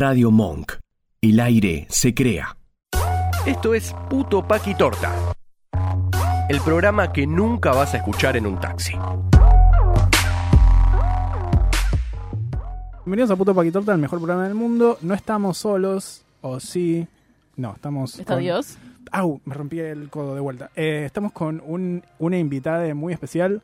Radio Monk. El aire se crea. Esto es Puto Paqui Torta. El programa que nunca vas a escuchar en un taxi. Bienvenidos a Puto Paquitorta, el mejor programa del mundo. No estamos solos, o sí. No, estamos. ¿Está con- Dios? Au, me rompí el codo de vuelta. Eh, estamos con un, una invitada muy especial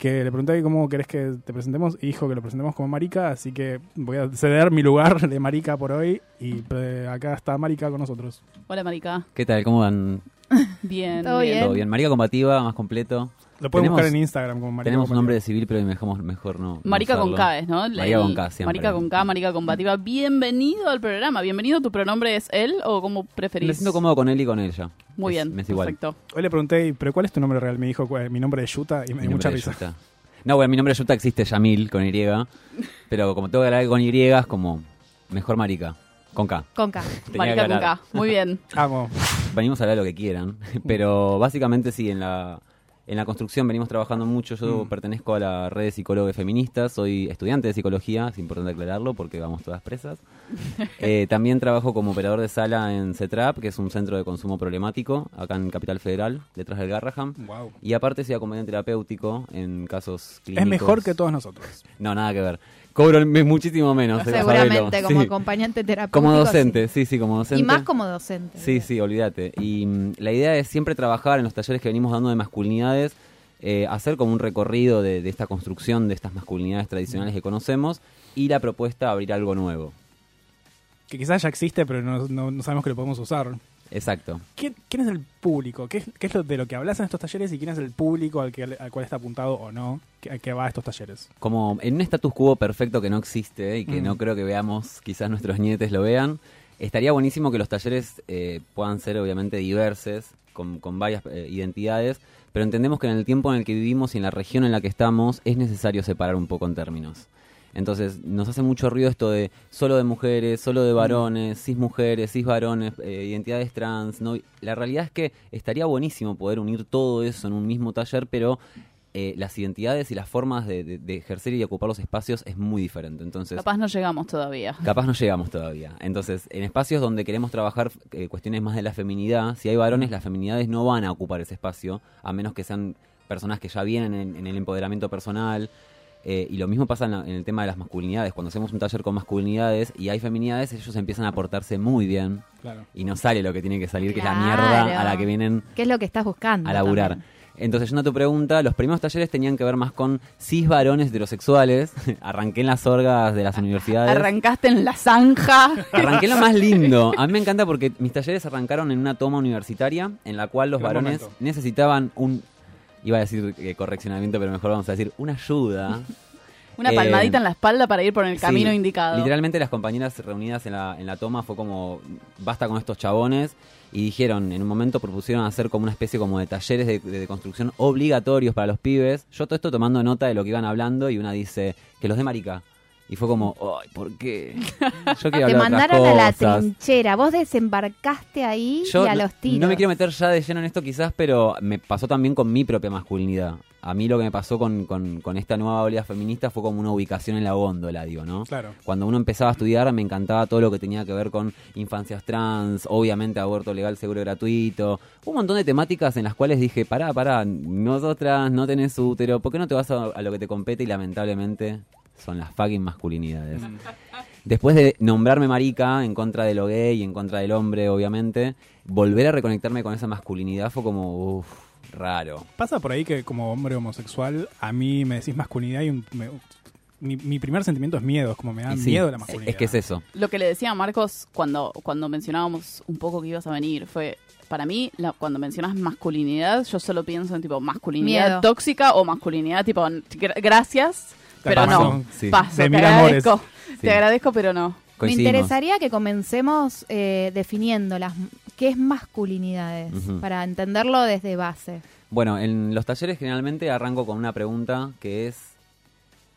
que le pregunté cómo querés que te presentemos y dijo que lo presentemos como Marica, así que voy a ceder mi lugar de Marica por hoy y eh, acá está Marica con nosotros. Hola, Marica. ¿Qué tal? ¿Cómo van? Bien. Todo bien. ¿Todo bien? Marica combativa, más completo. Lo pueden Tenemos- buscar en Instagram como Marica. Tenemos un nombre de civil, pero mejor, mejor no. no Marica con. K es, ¿no? El- Marica con K, siempre. Marica con K, Marica combativa. Bienvenido al programa. Bienvenido. ¿Tu pronombre es él o como preferís? Me siento cómodo con él y con ella. Muy Es- bien. Me es igual. Perfecto. Hoy le pregunté, ¿pero cuál es tu nombre real? Me dijo, "Cuál- mi nombre es Yuta y me dio mucha risa. Yuta. No, bueno, mi nombre es Yuta existe Yamil con Y. Pero como tengo que hablar con Y, es como mejor Marica. Con K. Con K. Tenía Marica con. K. Muy bien. Amo. Venimos a hablar de lo que quieran. Pero básicamente sí, en la, en la construcción venimos trabajando mucho. Yo Mm. pertenezco a la red de psicólogos feministas. Soy estudiante de psicología, es importante aclararlo porque vamos todas presas. Eh, también trabajo como operador de sala en CETRAP, que es un centro de consumo problemático, acá en Capital Federal, detrás del Garraham. Wow. Y aparte soy acompañante terapéutico en casos clínicos. Es mejor que todos nosotros. No, nada que ver. Cobro muchísimo menos. eh, Seguramente, como Sí. acompañante terapéutico. Como docente, sí, sí, como docente. Y más como docente. Sí, sí, olvídate. Y mm, la idea es siempre trabajar en los talleres que venimos dando de masculinidades, eh, hacer como un recorrido de, de esta construcción de estas masculinidades tradicionales que conocemos y la propuesta abrir algo nuevo. Que quizás ya existe, pero no, no- no sabemos que lo podemos usar. Exacto. ¿Quién, quién es el público? ¿Qué es, qué es lo de lo que hablas en estos talleres y quién es el público al, que, al cual está apuntado o no que, que va a estos talleres? Como en un status quo perfecto que no existe y que Mm. no creo que veamos, quizás nuestros nietes lo vean, estaría buenísimo que los talleres eh, puedan ser obviamente diversos, con, con varias eh, identidades, pero entendemos que en el tiempo en el que vivimos y en la región en la que estamos es necesario separar un poco en términos. Entonces, nos hace mucho ruido esto de solo de mujeres, solo de varones, cis mujeres, cis varones, eh, identidades trans. ¿no? La realidad es que estaría buenísimo poder unir todo eso en un mismo taller, pero eh, las identidades y las formas de, de- de ejercer y ocupar los espacios es muy diferente. Entonces, Capaz no llegamos todavía. capaz no llegamos todavía. Entonces, en espacios donde queremos trabajar eh, cuestiones más de la feminidad, si hay varones, las feminidades no van a ocupar ese espacio, a menos que sean personas que ya vienen en, en el empoderamiento personal. Eh, y lo mismo pasa en, la- en el tema de las masculinidades. Cuando hacemos un taller con masculinidades y hay feminidades, ellos empiezan a portarse muy bien Claro. y no sale lo que tiene que salir, que es la mierda a la que vienen ¿Qué es lo que estás buscando? a laburar. también? Entonces, yendo a tu pregunta, los primeros talleres tenían que ver más con cis varones heterosexuales. Arranqué en las orgas de las universidades. Arrancaste en la zanja. Arranqué lo más lindo. A mí me encanta porque mis talleres arrancaron en una toma universitaria en la cual los varones momento. necesitaban un. Iba a decir eh, correccionamiento, pero mejor vamos a decir una ayuda. Una Eh, palmadita en la espalda para ir por el Sí, camino indicado. Literalmente las compañeras reunidas en la, en la toma fue como, basta con estos chabones. Y dijeron, en un momento propusieron hacer como una especie como de talleres de, de construcción obligatorios para los pibes. Yo todo esto tomando nota de lo que iban hablando y una dice, que los de marica. Y fue como, ay, ¿por qué? Yo quiero Te mandaron a la cosas". trinchera. Vos desembarcaste ahí Yo y a los tiros. No me quiero meter ya de lleno en esto quizás, pero me pasó también con mi propia masculinidad. A mí lo que me pasó con, con- con esta nueva oleada feminista fue como una ubicación en la góndola, digo, ¿no? Claro. Cuando uno empezaba a estudiar me encantaba todo lo que tenía que ver con infancias trans, obviamente aborto legal, seguro y gratuito. Un montón de temáticas en las cuales dije, pará, pará, nosotras no tenés útero, ¿por qué no te vas a, a lo que te compete? Y lamentablemente son las fucking masculinidades. Después de nombrarme marica en contra de lo gay y en contra del hombre, obviamente, volver a reconectarme con esa masculinidad fue como, uff, raro. Pasa por ahí que como hombre homosexual, a mí me decís masculinidad y un- me- mi, mi primer sentimiento es miedo, es como me da sí, miedo la masculinidad. Es que es eso. Lo que le decía a Marcos cuando, cuando mencionábamos un poco que ibas a venir fue, para mí, la- cuando mencionas masculinidad, yo solo pienso en tipo masculinidad Miedo. tóxica o masculinidad tipo gra- gracias, pero paso, no. sí. Paso, De te amores. agradezco. Sí. Te agradezco, pero no. Me interesaría que comencemos eh, definiendo las, qué es masculinidades para entenderlo desde base. Bueno, en los talleres generalmente arranco con una pregunta que es,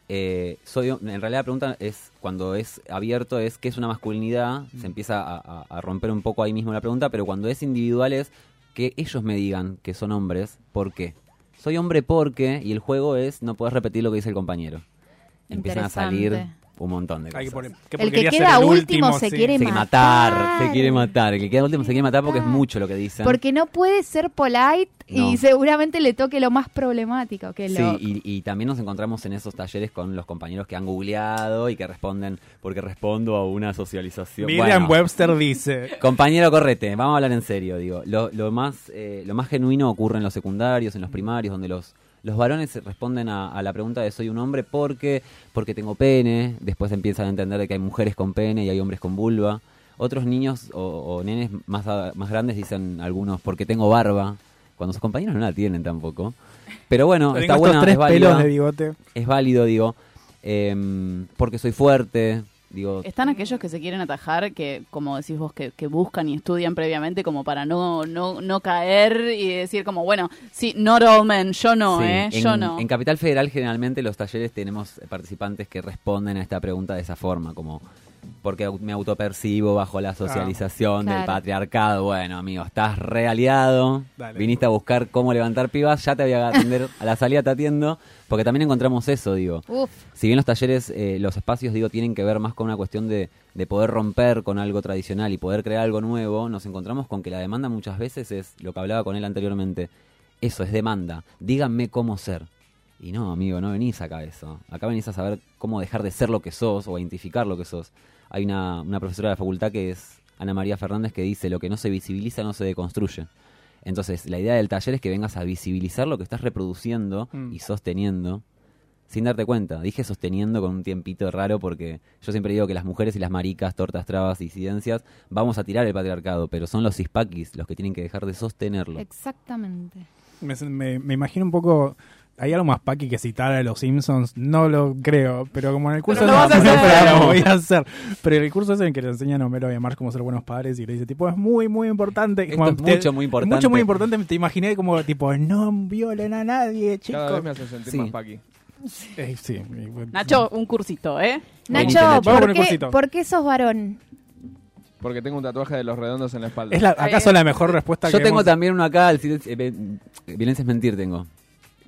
eh, soy, en realidad la pregunta es, cuando es abierto, es qué es una masculinidad, se empieza a, a- a romper un poco ahí mismo la pregunta, pero cuando es individual es que ellos me digan que son hombres, ¿por qué? Soy hombre porque, y el juego es, no puedes repetir lo que dice el compañero. Empiezan a salir un montón de cosas. Hay que poner- que El que queda ser el último se sí. quiere se quiere matar. matar, se quiere matar. El que queda último se quiere matar porque es mucho lo que dicen. Porque no puede ser polite No. y seguramente le toque lo más problemático, que es Sí, lo... y, y también nos encontramos en esos talleres con los compañeros que han googleado y que responden, porque respondo a una socialización. Miriam Bueno, Webster dice. Compañero, correte, vamos a hablar en serio, digo. Lo, lo más, eh, lo más genuino ocurre en los secundarios, en los primarios, donde los, los varones responden a, a la pregunta de soy un hombre porque, porque tengo pene, después empiezan a entender de que hay mujeres con pene y hay hombres con vulva. Otros niños o, o nenes más, a- más grandes dicen algunos porque tengo barba, cuando sus compañeros no la tienen tampoco. Pero bueno, está buena, tres es bigote. es válido, digo, em, porque soy fuerte, digo, Están aquellos que se quieren atajar, que como decís vos, que, que buscan y estudian previamente como para no, no, no caer y decir como, bueno, sí, not all men, yo no, Sí, ¿eh? en, yo no. En Capital Federal generalmente los talleres tenemos participantes que responden a esta pregunta de esa forma, como porque me autopercibo bajo la socialización del Claro. patriarcado. Bueno, amigo, estás realiado, Dale. viniste a buscar cómo levantar pibas, ya te voy a atender, a la salida te atiendo, porque también encontramos eso, digo. Uf, Si bien los talleres, eh, los espacios, digo, tienen que ver más con una cuestión de, de poder romper con algo tradicional y poder crear algo nuevo, nos encontramos con que la demanda muchas veces es lo que hablaba con él anteriormente. Eso es demanda. Díganme cómo ser. Y no, amigo, no venís acá a eso. Acá venís a saber cómo dejar de ser lo que sos o a identificar lo que sos. Hay una, una profesora de la facultad que es Ana María Fernández que dice, lo que no se visibiliza no se deconstruye. Entonces, la idea del taller es que vengas a visibilizar lo que estás reproduciendo Mm. y sosteniendo sin darte cuenta. Dije sosteniendo con un tiempito raro porque yo siempre digo que las mujeres y las maricas, tortas, trabas, disidencias, vamos a tirar el patriarcado, pero son los cispaquis los que tienen que dejar de sostenerlo. exactamente. Me, me- me imagino un poco. Hay algo más paqui que citar a los Simpsons, no lo creo, pero como en el curso Pero lo vas a no, pero lo voy a hacer. Pero el curso es en el que le enseñan a Homero y a Marge cómo ser buenos padres y le dice, tipo, es muy, muy importante. Esto Como es te- mucho, muy importante. Mucho, muy importante. Te imaginé como, tipo, no violen a nadie, Cada vez chicos. me hace sentir Sí. más paqui. Eh, sí. Nacho, un cursito, ¿eh? Venite, Nacho, ¿por qué, por qué sos varón? Porque tengo un tatuaje de los redondos en la espalda. Es la, ¿Acaso la mejor respuesta Yo que tengo hemos- también uno acá, el eh, eh, violencia es mentir tengo.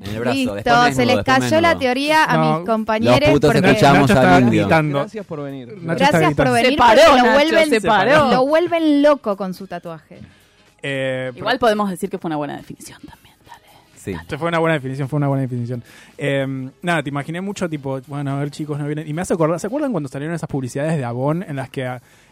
En el brazo. Listo, después se les después cayó la teoría a No, mis compañeros. los putos porque- escuchamos al gritando. Gracias por venir. Nacho Gracias por venir Se paró, porque lo Nacho, vuelven, se paró. lo vuelven loco con su tatuaje. Eh, Igual podemos decir que fue una buena definición también, dale. Sí. Esto fue una buena definición, fue una buena definición. Eh, nada, te imaginé mucho, tipo, bueno, a ver, chicos, no vienen. Y me hace acordar, ¿se acuerdan cuando salieron esas publicidades de Avon en las que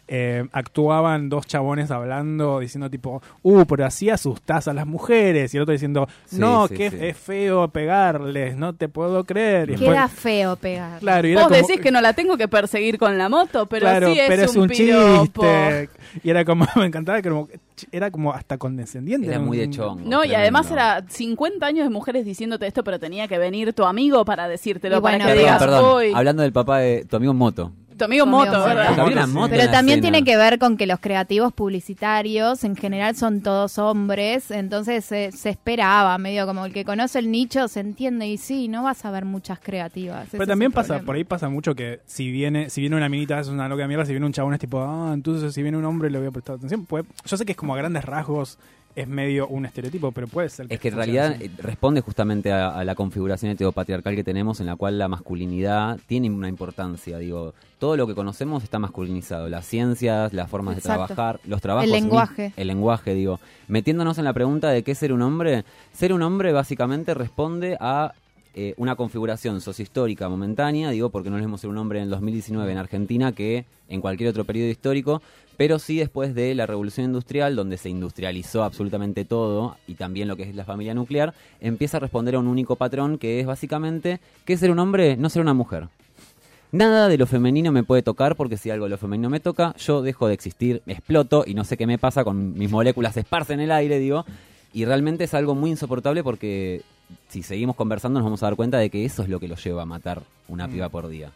eh, actuaban dos chabones hablando, diciendo, tipo, uh, pero así asustás a las mujeres? Y el otro diciendo, no, sí, que sí. es feo pegarles, no te puedo creer. Y después- Queda feo pegar. claro, y era Vos como- decís que no la tengo que perseguir con la moto, pero claro, sí es pero es un, un chiste. Y era como, me encantaba que como, era como hasta condescendiente. Era muy de chongo. No, y además era 50 años de mujeres diciéndote esto, pero tenía que venir tu amigo para decírtelo, Y para bueno, que Perdón, digas, perdón. "Uy, Hablando del papá de tu amigo en moto. Tu amigo Tu moto, ¿verdad? Moto Pero también escena. tiene que ver con que los creativos publicitarios en general son todos hombres, entonces se, se esperaba, medio como el que conoce el nicho se entiende y sí, no vas a ver muchas creativas. Pero también pasa, problema. por ahí pasa mucho que si viene, si viene una minita es una loca de mierda, si viene un chabón es tipo, ah, entonces si viene un hombre le voy a prestar atención. Puede- yo sé que es como a grandes rasgos es medio un estereotipo, pero puede ser. Es que en realidad así. eh, responde justamente a, a la configuración heteropatriarcal que tenemos en la cual la masculinidad tiene una importancia. Digo, todo lo que conocemos está masculinizado. Las ciencias, las formas Exacto. de trabajar, los trabajos. El lenguaje. El lenguaje, digo. Metiéndonos en la pregunta de qué es ser un hombre. Ser un hombre básicamente responde a eh, una configuración sociohistórica momentánea, digo, porque no es lo mismo ser un hombre en el 2019 en Argentina que en cualquier otro periodo histórico, pero sí después de la revolución industrial, donde se industrializó absolutamente todo, y también lo que es la familia nuclear, empieza a responder a un único patrón que es básicamente, ¿qué es ser un hombre? No ser una mujer. Nada de lo femenino me puede tocar porque si algo de lo femenino me toca, yo dejo de existir, exploto y no sé qué me pasa con mis moléculas se esparcen en el aire, digo. Y realmente es algo muy insoportable porque si seguimos conversando nos vamos a dar cuenta de que eso es lo que los lleva a matar una piba por día.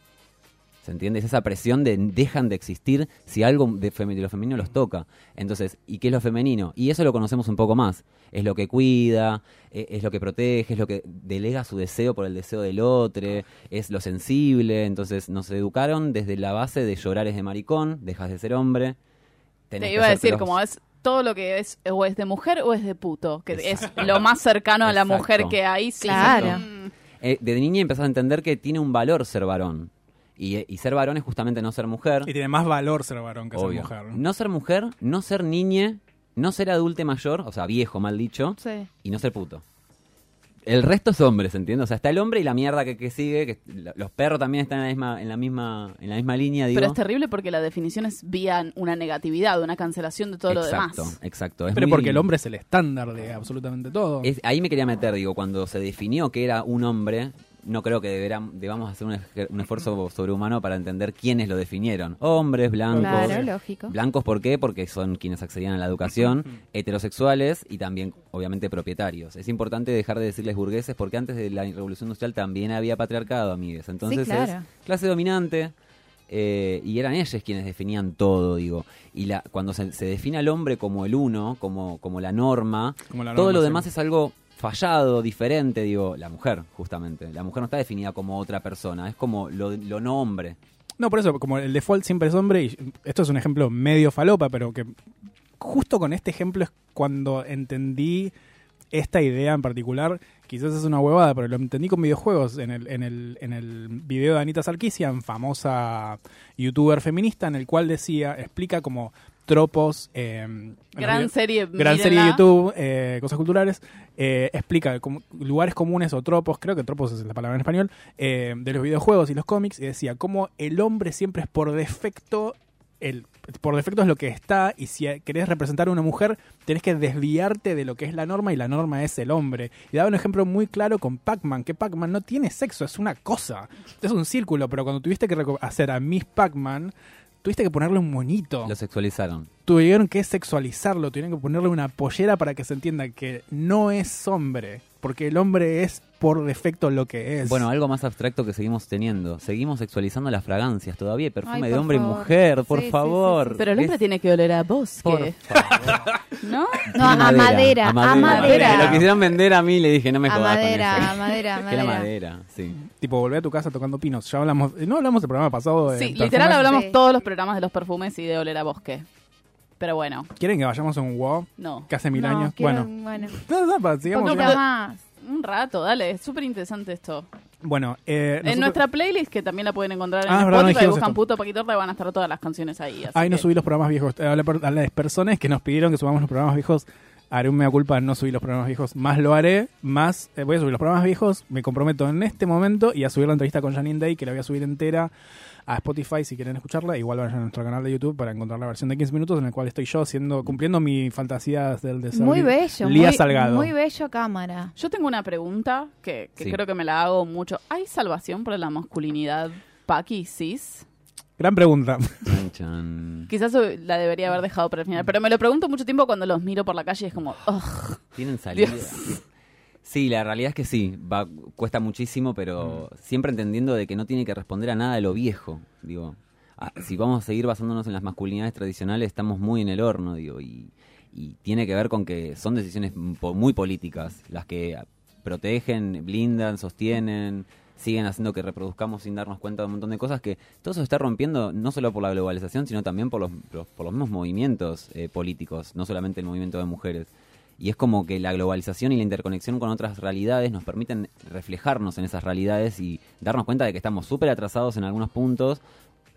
¿Se entiende? Es esa presión de dejan de existir si algo de, lo femenino los toca. Entonces, ¿y qué es lo femenino? Y eso lo conocemos un poco más. Es lo que cuida, e- es lo que protege, es lo que delega su deseo por el deseo del otro, es lo sensible. Entonces, nos educaron desde la base de llorar es de maricón, dejas de ser hombre. tenés Te que iba a decir, como es todo lo que es o es de mujer o es de puto, que es lo más cercano a la Exacto. mujer que hay. sí. Claro. Mm. Eh, de niña empezás a entender que tiene un valor ser varón. Y, y ser varón es justamente no ser mujer. Y tiene más valor ser varón que obvio. ser mujer. ¿no? No ser mujer, no ser niñe, no ser adulte mayor, o sea, viejo, mal dicho, Sí. y no ser puto. El resto es hombres, ¿entiendes? O sea, está el hombre y la mierda que, que sigue, que lo- los perros también están en la misma, en la misma, en la misma línea, digo. Pero es terrible porque la definición es vía una negatividad, una cancelación de todo exacto, lo demás. exacto. Es Pero muy- porque el hombre es el estándar de absolutamente todo. es- ahí me quería meter, digo, cuando se definió que era un hombre, no creo que deberá- debamos hacer un, un esfuerzo sobrehumano para entender quiénes lo definieron. Hombres, blancos. Claro, lógico. Blancos, ¿por qué? Porque son quienes accedían a la educación, heterosexuales y también, obviamente, propietarios. Es importante dejar de decirles burgueses porque antes de la revolución industrial también había patriarcado, amigues. Entonces claro. es clase dominante eh, y eran ellos quienes definían todo, digo. Y la, cuando se, se define al hombre como el uno, como, como la norma, Como la todo norma, lo sí. demás es algo fallado, diferente, digo, la mujer, justamente. La mujer no está definida como otra persona, es como lo, lo no hombre. No, por eso, como el default siempre es hombre, y esto es un ejemplo medio falopa, pero que justo con este ejemplo es cuando entendí esta idea en particular. Quizás es una huevada, pero lo entendí con videojuegos. En el, en el, en el video de Anita Sarkeesian, famosa youtuber feminista, en el cual decía, explica como tropos. eh, Gran serie. Gran serie de. YouTube, eh, cosas culturales, eh, explica como lugares comunes o tropos, creo que tropos es la palabra en español, eh, de los videojuegos y los cómics, y decía cómo el hombre siempre es por defecto, el, por defecto es lo que está, y si querés representar a una mujer, tenés que desviarte de lo que es la norma, y la norma es el hombre. Y daba un ejemplo muy claro con Pac-Man, que Pac-Man no tiene sexo, es una cosa, es un círculo, pero cuando tuviste que hacer a Miss Pac-Man, tuviste que ponerle un monito Lo sexualizaron. Tuvieron que sexualizarlo, tuvieron que ponerle una pollera para que se entienda que no es hombre, porque el hombre es por defecto lo que es. Bueno, algo más abstracto que seguimos teniendo. Seguimos sexualizando las fragancias todavía. Perfume Ay, de hombre y mujer, por Sí, favor. sí, sí. Pero el hombre Es- tiene que oler a bosque. Por favor. ¿No? No, a madera, a madera. Lo quisieron vender a mí le dije, no me A jodas madera, con a madera, a madera. madera, sí. tipo, volver a tu casa tocando pinos. Ya hablamos, no hablamos del programa pasado de Sí, literal hablamos Sí. todos los programas de los perfumes y de oler a bosque. Pero bueno, ¿Quieren que vayamos a un WoW? no. Que hace mil No, años. quiero- Bueno, bueno. no, no, pa- sigamos. Más. Un rato, dale, es súper interesante esto. Bueno, eh, En nosotros- nuestra playlist, que también la pueden encontrar en Ah, es verdad, no Spotify, dijimos buscan esto. puto Paquitorta y van a estar todas las canciones ahí. así Ay, no que- subí los programas viejos. Eh, A, la per- a las personas que nos pidieron que subamos los programas viejos, haré un mea culpa, no subí los programas viejos. Más lo haré, más eh, voy a subir los programas viejos. Me comprometo en este momento y a subir la entrevista con Janine Day, que la voy a subir entera a Spotify si quieren escucharla. Igual vayan a nuestro canal de YouTube para encontrar la versión de 15 minutos en el cual estoy yo haciendo, cumpliendo mi fantasía del de ser Muy bello. Lía muy, Salgado. Muy bello cámara. Yo tengo una pregunta que, que Sí. creo que me la hago mucho. ¿Hay salvación para la masculinidad Paqui cis? Gran pregunta. Chan, chan. Quizás la debería haber dejado para el final, pero me lo pregunto mucho tiempo cuando los miro por la calle y es como, ugh. ¿Tienen salida? Dios. Sí, la realidad es que sí, va, cuesta muchísimo, pero siempre entendiendo de que no tiene que responder a nada de lo viejo, digo. Ah, si vamos a seguir basándonos en las masculinidades tradicionales, estamos muy en el horno, digo, y, y tiene que ver con que son decisiones muy políticas, las que protegen, blindan, sostienen, siguen haciendo que reproduzcamos sin darnos cuenta de un montón de cosas que todo eso se está rompiendo no solo por la globalización, sino también por los, los- por los mismos movimientos eh, políticos, no solamente el movimiento de mujeres. Y es como que la globalización y la interconexión con otras realidades nos permiten reflejarnos en esas realidades y darnos cuenta de que estamos súper atrasados en algunos puntos,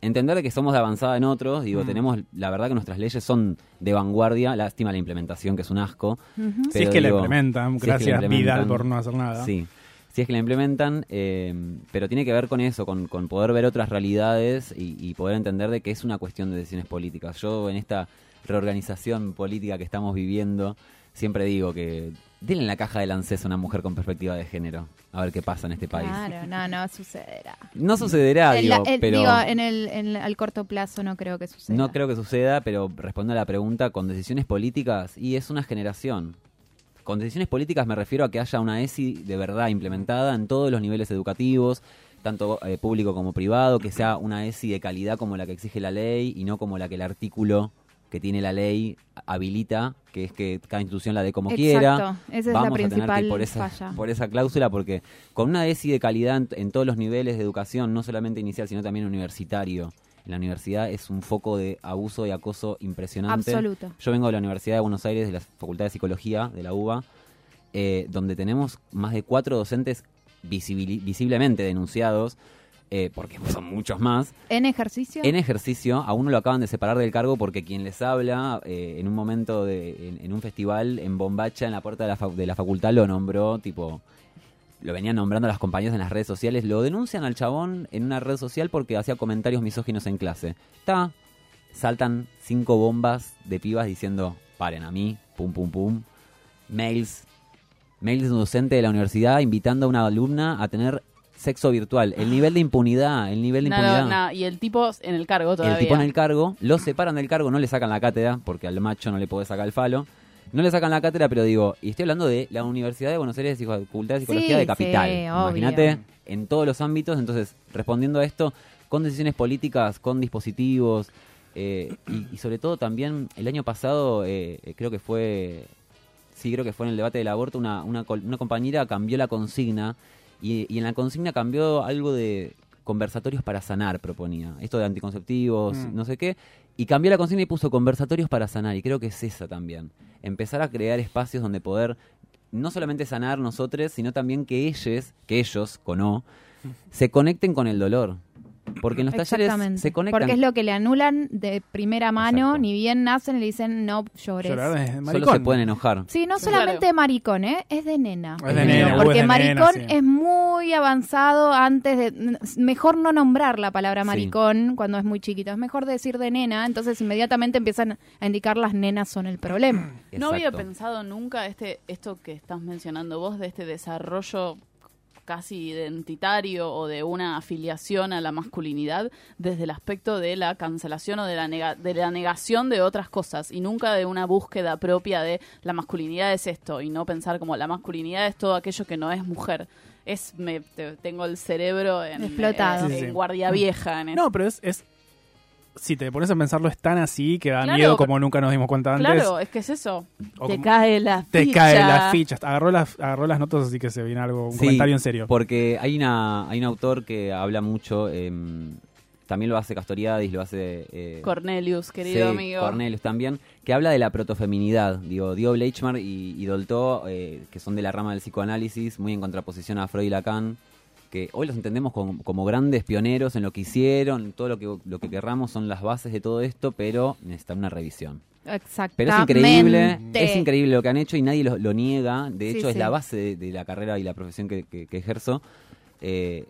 entender de que somos de avanzada en otros, digo, Mm. tenemos, la verdad que nuestras leyes son de vanguardia, lástima la implementación, que es un asco. Ujú. si pero es que la implementan, si es que la gracias Vidal por no hacer nada. Sí, si es que la implementan, eh, pero tiene que ver con eso, con, con poder ver otras realidades y, y poder entender de que es una cuestión de decisiones políticas. Yo en esta reorganización política que estamos viviendo, siempre digo que denle en la caja del ANSES a una mujer con perspectiva de género, a ver qué pasa en este país. Claro, no, no sucederá. No sucederá, En digo, la- en- pero digo, en el, en- al corto plazo no creo que suceda. no creo que suceda, pero respondo a la pregunta con decisiones políticas y es una generación. Con decisiones políticas me refiero a que haya una ESI de verdad implementada en todos los niveles educativos, tanto eh, público como privado, que sea una ESI de calidad como la que exige la ley y no como la que el artículo que tiene la ley habilita, que es que cada institución la dé como quiera. Es la Vamos a tener que ir por esa, falla. por esa cláusula, porque con una ESI de calidad en, en todos los niveles de educación, no solamente inicial, sino también universitario, en la universidad es un foco de abuso y acoso impresionante. Absoluto. Yo vengo de la Universidad de Buenos Aires, de la Facultad de Psicología, de la UBA, eh, donde tenemos más de cuatro docentes visiblemente denunciados eh, porque son muchos más. ¿En ejercicio? En ejercicio, a uno lo acaban de separar del cargo porque quien les habla eh, en un momento de, en, en un festival en Bombacha, en la puerta de la, de la facultad, lo nombró, tipo, lo venían nombrando las compañías en las redes sociales, lo denuncian al chabón en una red social porque hacía comentarios misóginos en clase. Está, saltan cinco bombas de pibas diciendo, paren a mí, pum, pum, pum. Mails, mails de un docente de la universidad invitando a una alumna a tener sexo virtual. El nivel de impunidad, el nivel de impunidad. y el tipo en el cargo todavía. El tipo en el cargo, lo separan del cargo, no le sacan la cátedra, porque al macho no le puede sacar el falo. No le sacan la cátedra, pero digo, y estoy hablando de la Universidad de Buenos Aires, Facultad de Psicología Sí, de Capital. sí. Imagínate, en todos los ámbitos, entonces, respondiendo a esto, con decisiones políticas, con dispositivos, eh, y, y sobre todo también, el año pasado, eh, eh, creo que fue, sí, creo que fue en el debate del aborto, una, una, una compañera cambió la consigna, y, y en la consigna cambió algo de conversatorios para sanar, proponía. Esto de anticonceptivos, Mm. no sé qué. Y cambió la consigna y puso conversatorios para sanar. Y creo que es esa también. Empezar a crear espacios donde poder no solamente sanar nosotros, sino también que ellos, que ellos, con O, se conecten con el dolor. Porque en los talleres Exactamente. se conectan. Porque es lo que le anulan de primera mano, Exacto. ni bien nacen y le dicen no llores. Llorar Solo maricón. se pueden enojar. Sí, no solamente claro. de maricón, ¿eh? es de nena. Es de nena, Porque es de maricón nena, sí. es muy avanzado antes de... Mejor no nombrar la palabra Sí. maricón cuando es muy chiquito. Es mejor decir de nena, entonces inmediatamente empiezan a indicar las nenas son el problema. No había pensado nunca este esto que estás mencionando vos de este desarrollo casi identitario o de una afiliación a la masculinidad desde el aspecto de la cancelación o de la, nega- de la negación de otras cosas y nunca de una búsqueda propia de la masculinidad es esto y no pensar como la masculinidad es todo aquello que no es mujer. Es me te- tengo el cerebro en, Explotado. Sí, sí. en guardia vieja en No, pero es, es. Si te pones a pensarlo, es tan así que da Claro, miedo como nunca nos dimos cuenta antes. Claro, es que es eso. O te cae la Te ficha. caen las fichas. Agarró las, agarró las notas, así que se viene algo, un Sí, comentario en serio. Porque hay una hay un autor que habla mucho, em, también lo hace Castoriadis, lo hace... eh, Cornelius, querido Sí, amigo. Cornelius también, que habla de la protofeminidad. Digo, Dio Bleichmar y, y Dolto, eh, que son de la rama del psicoanálisis, muy en contraposición a Freud y Lacan, que hoy los entendemos como, como grandes pioneros en lo que hicieron, todo lo que, lo que querramos son las bases de todo esto, pero necesitan una revisión. Exactamente. Pero es increíble, es increíble lo que han hecho y nadie lo, lo niega. De Sí, hecho, es sí. la base de, de la carrera y la profesión que, que- que ejerzo. Eh,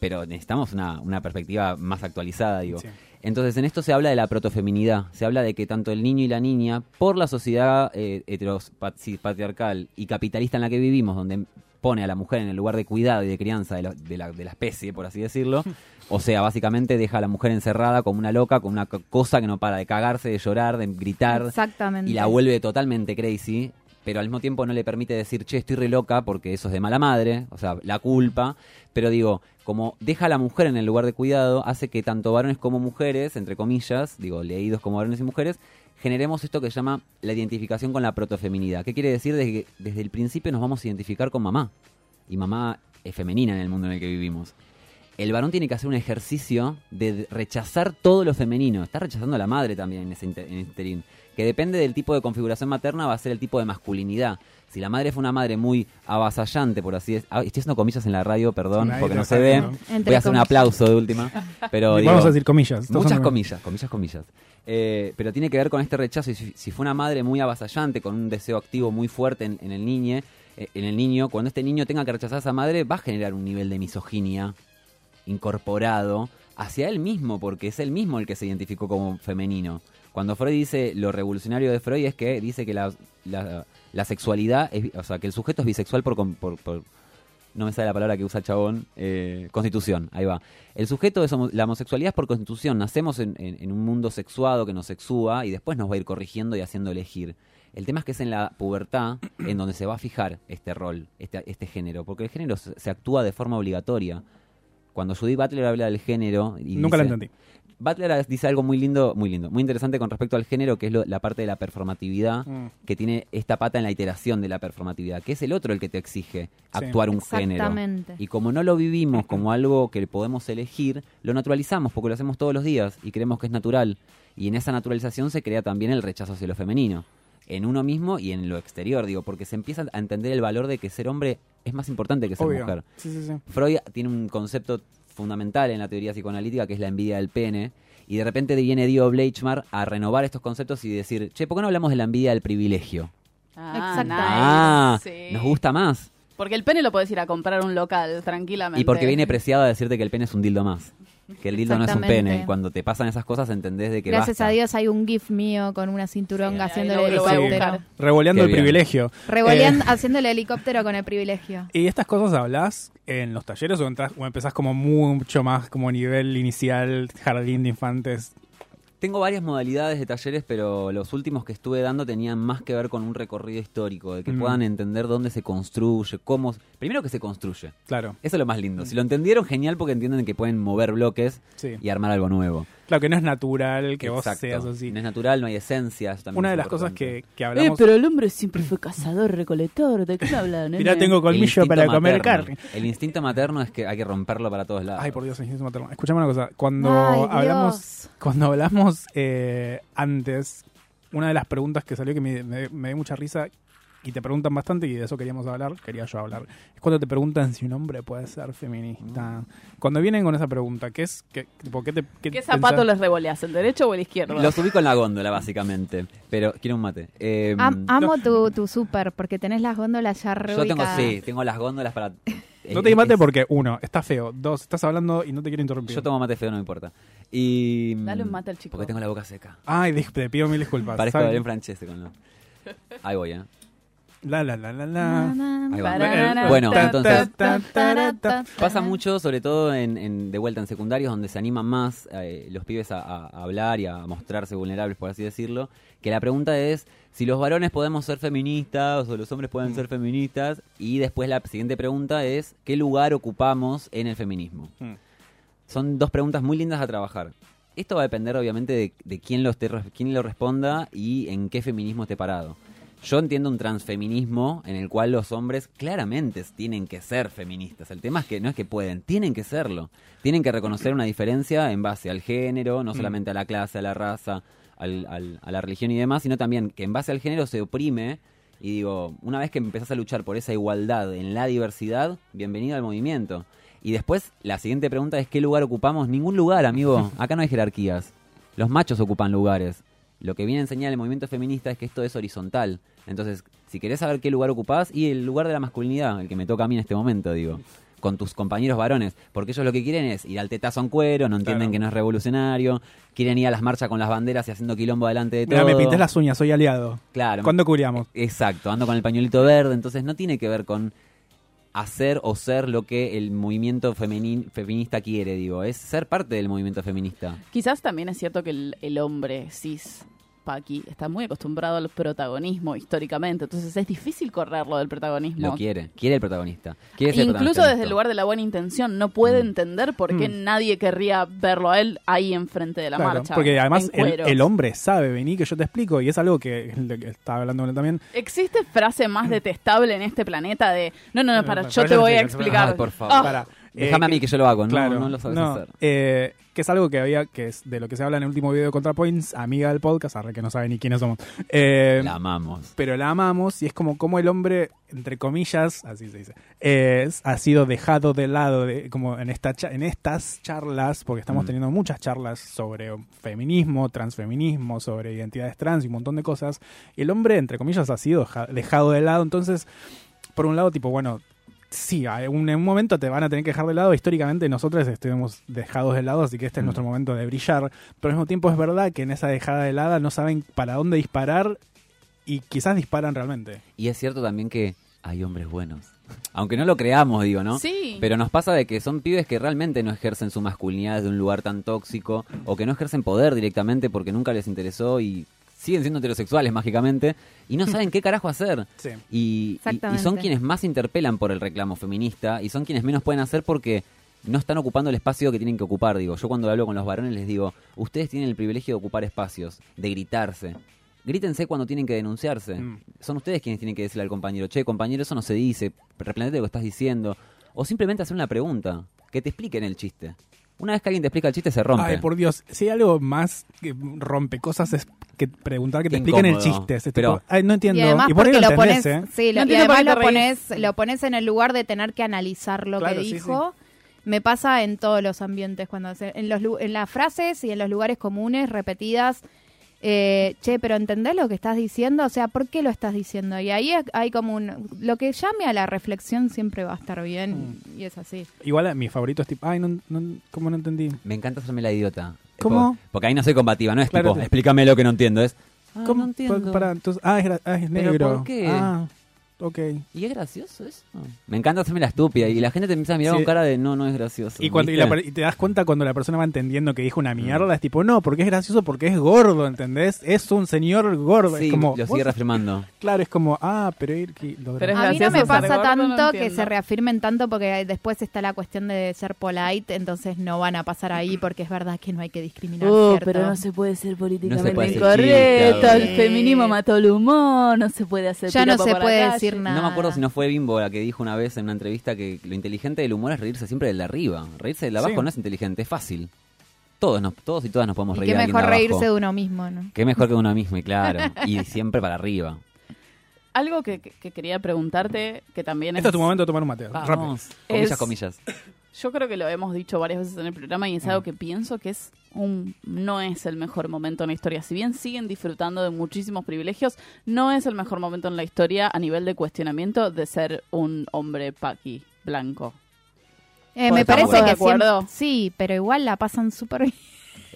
pero necesitamos una, una perspectiva más actualizada, digo. Sí. Entonces, en esto se habla de la protofeminidad. Se habla de que tanto el niño y la niña, por la sociedad eh, heteropatriarcal y capitalista en la que vivimos, donde pone a la mujer en el lugar de cuidado y de crianza de la, de la, de la especie, por así decirlo, o sea, básicamente deja a la mujer encerrada como una loca, como una co- cosa que no para de cagarse, de llorar, de gritar, Exactamente. y la vuelve totalmente crazy, pero al mismo tiempo no le permite decir, che, estoy re loca, porque eso es de mala madre, o sea, la culpa. Pero digo, como deja a la mujer en el lugar de cuidado, hace que tanto varones como mujeres, entre comillas, digo, leídos como varones y mujeres, generemos esto que se llama la identificación con la protofeminidad. ¿Qué quiere decir? Desde desde el principio nos vamos a identificar con mamá. Y mamá es femenina en el mundo en el que vivimos. El varón tiene que hacer un ejercicio de rechazar todo lo femenino. Está rechazando a la madre también en ese interín. Que depende del tipo de configuración materna, va a ser el tipo de masculinidad. Si la madre fue una madre muy avasallante, por así decirlo. Estoy haciendo comillas en la radio, perdón, porque no se ve. Voy a hacer un aplauso de última. Pero digo, Vamos a decir comillas. Muchas comillas, comillas, comillas. Eh, pero tiene que ver con este rechazo. Y si, si fue una madre muy avasallante, con un deseo activo muy fuerte en, en el niño, en el niño, cuando este niño tenga que rechazar a esa madre, va a generar un nivel de misoginia incorporado hacia él mismo, porque es él mismo el que se identificó como femenino. Cuando Freud dice, lo revolucionario de Freud es que dice que la, la- la sexualidad, es, o sea, que el sujeto es bisexual por, por- por- no me sale la palabra que usa el chabón, eh, constitución, ahí va. El sujeto es homo- la homosexualidad es por constitución, nacemos en, en- en un mundo sexuado que nos sexúa y después nos va a ir corrigiendo y haciendo elegir. El tema es que es en la pubertad en donde se va a fijar este rol, este, este género, porque el género se, se actúa de forma obligatoria. Cuando Judy Butler habla del género... Y Nunca la dice- entendí. Butler dice algo muy lindo, muy lindo, muy interesante con respecto al género, que es lo- la parte de la performatividad, Mm. que tiene esta pata en la iteración de la performatividad, que es el otro el que te exige actuar un género. Exactamente. Y como no lo vivimos como algo que podemos elegir, lo naturalizamos porque lo hacemos todos los días y creemos que es natural. Y en esa naturalización se crea también el rechazo hacia lo femenino, en uno mismo y en lo exterior, digo, porque se empieza a entender el valor de que ser hombre es más importante que ser Obvio. mujer. Sí, sí, sí. Freud tiene un concepto fundamental en la teoría psicoanalítica, que es la envidia del pene. Y de repente viene Dio Bleichmar a renovar estos conceptos y decir, che, ¿por qué no hablamos de la envidia del privilegio? Ah, Exacto. nice. Ah, Sí. nos gusta más. Porque el pene lo podés ir a comprar a un local tranquilamente. Y porque viene preciado a decirte que el pene es un dildo más. Que el dildo no es un pene. Y cuando te pasan esas cosas entendés de que Gracias basta. a Dios hay un gif mío con una cinturonga Sí, haciéndole ahí el helicóptero. Revoleando el privilegio. Revoleando, Eh, haciéndole helicóptero con el privilegio. ¿Y estas cosas hablas en los talleres o, entras, o empezás como mucho más como nivel inicial, jardín de infantes? Tengo varias modalidades de talleres, pero los últimos que estuve dando tenían más que ver con un recorrido histórico, de que Mm. puedan entender dónde se construye, cómo... Primero que se construye. Claro, Eso es lo más lindo. Si lo entendieron, genial porque entienden que pueden mover bloques sí. y armar algo nuevo. Claro que no es natural que vos seas así. No es natural, no hay esencia. eso también Una es de las cosas que, que Eh, hablamos... pero el hombre siempre fue cazador, recolector. ¿De qué hablan? nene? Mirá, tengo El colmillo para comer carne. El instinto materno es que hay que romperlo para todos lados. Ay, por Dios, instinto materno. Escuchame una cosa. Cuando Ay, hablamos, cuando hablamos eh, antes, una de las preguntas que salió que me, me- me dio mucha risa y te preguntan bastante y de eso queríamos hablar, quería yo hablar, es cuando te preguntan si un hombre puede ser feminista. Cuando vienen con esa pregunta, ¿qué es? ¿Qué, tipo, qué, te, qué ¿Qué zapato pensás? les revoleas? ¿El derecho o el izquierdo? Lo subí con la góndola, básicamente. Pero quiero un mate. Eh, Am- amo tu, tu súper porque tenés las góndolas ya yo tengo, reubicadas. sí, tengo las góndolas para... No te mate porque, uno, está feo. Dos, estás hablando y no te quiero interrumpir. Yo tomo mate feo, no me importa. Y... Dale un mate al chico. Porque tengo la boca seca. Ay, te pido mil disculpas. Parezco ¿sabes? Belén Francese con lo... Ahí voy, ¿eh? La, la, la, la, la. Bueno, entonces- Pasa mucho, sobre todo en, en- de vuelta en secundarios, donde se animan más eh, los pibes a, hablar y a mostrarse vulnerables, por así decirlo. Que la pregunta es si los varones podemos ser feministas o los hombres pueden ser feministas. Y después la siguiente pregunta es: ¿qué lugar ocupamos en el feminismo? Mm. Son dos preguntas muy lindas a trabajar. Esto va a depender, obviamente, de, de quién, lo esté, quién lo responda y en qué feminismo esté parado. Yo entiendo un transfeminismo en el cual los hombres claramente tienen que ser feministas. El tema es que no es que pueden, tienen que serlo. Tienen que reconocer una diferencia en base al género, no Mm. solamente a la clase, a la raza, al- al- a la religión y demás, sino también que en base al género se oprime. Y digo, una vez que empezás a luchar por esa igualdad en la diversidad, bienvenido al movimiento. Y después, la siguiente pregunta es: ¿qué lugar ocupamos? Ningún lugar, amigo. Acá no hay jerarquías. Los machos ocupan lugares. Lo que viene a enseñar el movimiento feminista es que esto es horizontal. Entonces, si querés saber qué lugar ocupás, y el lugar de la masculinidad, el que me toca a mí en este momento, digo, con tus compañeros varones, porque ellos lo que quieren es ir al tetazo en cuero, no entienden Claro. que no es revolucionario, quieren ir a las marchas con las banderas y haciendo quilombo delante de todo. me pinté las uñas, soy aliado. Claro. ¿Cuándo curiamos? Exacto, ando con el pañuelito verde, entonces no tiene que ver con hacer o ser lo que el movimiento feminista quiere, digo, es ser parte del movimiento feminista. Quizás también es cierto que el, el hombre cis, Paqui, está muy acostumbrado al protagonismo históricamente, entonces es difícil correrlo del protagonismo. Lo quiere, quiere el protagonista. Quiere ser Incluso protagonista desde el lugar de la buena intención, no puede Mm. entender por qué Mm. nadie querría verlo a él ahí enfrente de la Claro, marcha. porque además el, hombre sabe, vení que yo te explico, y es algo que, que estaba hablando con él también. ¿Existe frase más detestable en este planeta de no, no, no, para, Para, yo para, te voy a explicar? Ay, por favor. Para, eh, Déjame a mí que yo lo hago, no, claro, no lo sabes no, hacer. eh, que es algo que había, que es de lo que se habla en el último video de ContraPoints, amiga del podcast, arre que no sabe ni quiénes somos. Eh, La amamos. pero la amamos y es como como el hombre, entre comillas, así se dice, es- ha sido dejado de lado de, como en, esta, en estas charlas, porque estamos Mm. teniendo muchas charlas sobre feminismo, transfeminismo, sobre identidades trans y un montón de cosas, y el hombre, entre comillas, ha sido ja- dejado de lado, entonces, por un lado, tipo, bueno, sí, en un momento te van a tener que dejar de lado. Históricamente nosotros estuvimos dejados de lado, así que este es nuestro momento de brillar. Pero al mismo tiempo es verdad que en esa dejada de lado no saben para dónde disparar y quizás disparan realmente. Y es cierto también que hay hombres buenos. Aunque no lo creamos, digo, ¿no? Sí. Pero nos pasa de que son pibes que realmente no ejercen su masculinidad desde un lugar tan tóxico o que no ejercen poder directamente porque nunca les interesó y siguen siendo heterosexuales mágicamente y no saben qué carajo hacer. Sí. Y, y- y son quienes más interpelan por el reclamo feminista y son quienes menos pueden hacer porque no están ocupando el espacio que tienen que ocupar. Digo, yo cuando hablo con los varones les digo, ustedes tienen el privilegio de ocupar espacios, de gritarse. Grítense cuando tienen que denunciarse. Mm. Son ustedes quienes tienen que decirle al compañero, che, compañero, eso no se dice, replanteate lo que estás diciendo. O simplemente hacer una pregunta, que te expliquen el chiste. Una vez que alguien te explica el chiste, se rompe. Ay, por Dios, si hay algo más que rompe cosas es que preguntar que te expliquen el chiste. Pero- tipo, ay, no entiendo. Y además por ahí porque lo pones, ¿eh? sí, lo- No y por además pones, lo pones en el lugar de tener que analizar lo Claro, que sí, dijo Me pasa en todos los ambientes, cuando se- en, los, en las frases y en los lugares comunes repetidas. Eh, che, pero ¿entendés lo que estás diciendo? O sea, ¿por qué lo estás diciendo? Y ahí hay como un... Lo que llame a la reflexión siempre va a estar bien Mm. y es así. Igual a mi favorito es tipo, ay, no, no, ¿cómo no entendí? Me encanta hacerme la idiota. ¿Cómo? Porque, porque ahí no soy combativa, no es Claro, tipo, te- explícame lo que no entiendo, es... "Ah, ¿Cómo? no entiendo. Pa- Pará, entonces, ah, es, ah, es ¿Pero negro. por qué? Ah, ok. ¿Y es gracioso eso? Me encanta hacerme la estúpida y la gente te empieza a mirar Sí. con cara de no, no es gracioso. Y, cuando, la y te das cuenta cuando la persona va entendiendo que dijo una Mm. mierda, es tipo, no, porque es gracioso, porque es gordo, ¿entendés? Es un señor gordo. Sí, es como, lo vos- sigue reafirmando. Claro, es como, ah, pero que lo Pero es A mí no me pasa gordo, no tanto que se reafirmen tanto porque después está la cuestión de ser polite, entonces no van a pasar ahí porque es verdad que no hay que discriminar. Uh, ¿cierto? pero no se puede ser políticamente puede ser incorrecto. chiste, el feminismo mató el humor. No se puede hacer Ya no se puede calle. Decir nada. No me acuerdo si no fue Bimbo la que dijo una vez en una entrevista que lo inteligente del humor es reírse siempre del de arriba. Reírse del de abajo Sí. no es inteligente, es fácil. Todos, nos, todos y todas nos podemos Y reír qué mejor de abajo. reírse de uno mismo, ¿no? Qué mejor que de uno mismo, y claro. y siempre para arriba. Algo que, que- que quería preguntarte, que también Este es es... tu momento de tomar un mate. Rápido. Vamos. Comillas, Es- comillas. Yo creo que lo hemos dicho varias veces en el programa y es algo que pienso que es un no es el mejor momento en la historia. Si bien siguen disfrutando de muchísimos privilegios, no es el mejor momento en la historia a nivel de cuestionamiento de ser un hombre paqui blanco. Eh, me ¿estamos parece de que acuerdo? siempre- sí, pero igual la pasan súper bien.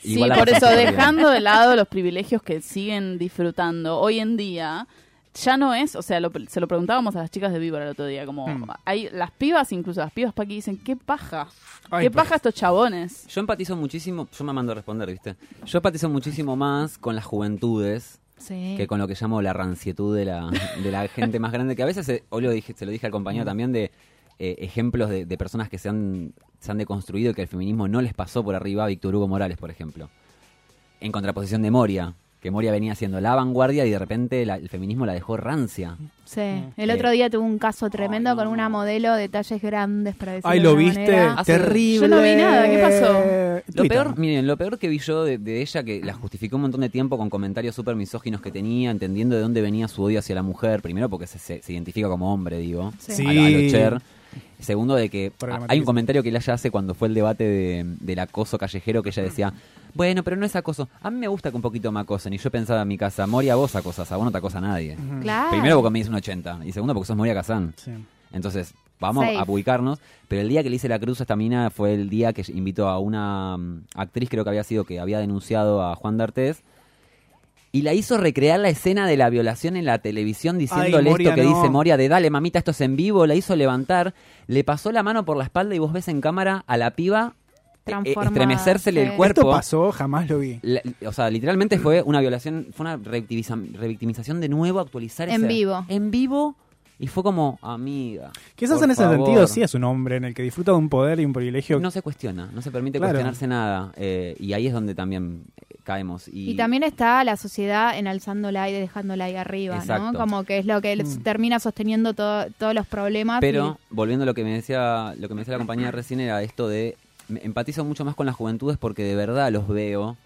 Sí, Igual la por eso, bien. dejando de lado los privilegios que siguen disfrutando hoy en día, ya no es, o sea, lo- se lo preguntábamos a las chicas de Víbora el otro día, como Hmm. hay las pibas, incluso las pibas paqui dicen, qué paja, Ay, qué pues. paja estos chabones. Yo empatizo muchísimo, yo me mando a responder, ¿viste? Yo empatizo muchísimo más con las juventudes Sí. que con lo que llamo la rancietud de la, de la gente más grande, que a veces, eh, hoy lo dije, se lo dije al compañero también, de eh, ejemplos de, de personas que se han, se han deconstruido y que el feminismo no les pasó por arriba, Víctor Hugo Morales, por ejemplo. En contraposición de Moria, que Moria venía siendo la vanguardia y de repente la- el feminismo la dejó rancia. Sí. El otro día tuve un caso tremendo con una modelo de talles grandes para decirlo Ay, ¿lo viste? manera. Hace- Terrible. Yo no vi nada, ¿qué pasó? Lo peor, miren, lo peor que vi yo de, de ella, que la justificó un montón de tiempo con comentarios súper misóginos que tenía, entendiendo de dónde venía su odio hacia la mujer. Primero, porque se, se- se identifica como hombre, digo. Sí. A, a lo Cher. Segundo, de que a- hay un comentario que ella hace cuando fue el debate de- del acoso callejero, que ella decía, bueno, pero no es acoso. A mí me gusta que un poquito me acosen. Y yo pensaba en mi casa, Moria, vos acosas, a vos no te acosa nadie. Ujú. Claro. Primero porque me dice un 80 y segundo porque sos Moria Kazán. Sí. Entonces, vamos Safe. a ubicarnos. Pero el día que le hice la cruz a esta mina fue el día que invitó a una mm, actriz, creo que había sido, que había denunciado a Juan D'Artés. Y la hizo recrear la escena de la violación en la televisión diciéndole Moria, esto que no. dice Moria de dale mamita, esto es en vivo, la hizo levantar, le pasó la mano por la espalda y vos ves en cámara a la piba eh, Transformada, estremecérsele sí. el cuerpo. Esto pasó, jamás lo vi. La- o sea, literalmente fue una violación, fue una revictimiza- revictimización de nuevo, actualizar En ese- vivo. En vivo. Y fue como, amiga. Quizás en ese favor. sentido sí es un hombre en el que disfruta de un poder y un privilegio. No se cuestiona, no se permite Claro. cuestionarse nada. eh, y ahí es donde también eh, caemos. Y, Y también está la sociedad enalzándola y dejándola ahí arriba, Exacto. ¿no? Como que es lo que Mm. termina sosteniendo todo- todos los problemas. Pero, volviendo a lo que me decía, lo que me decía la compañía recién, era esto de. me empatizo mucho más con las juventudes porque de verdad los veo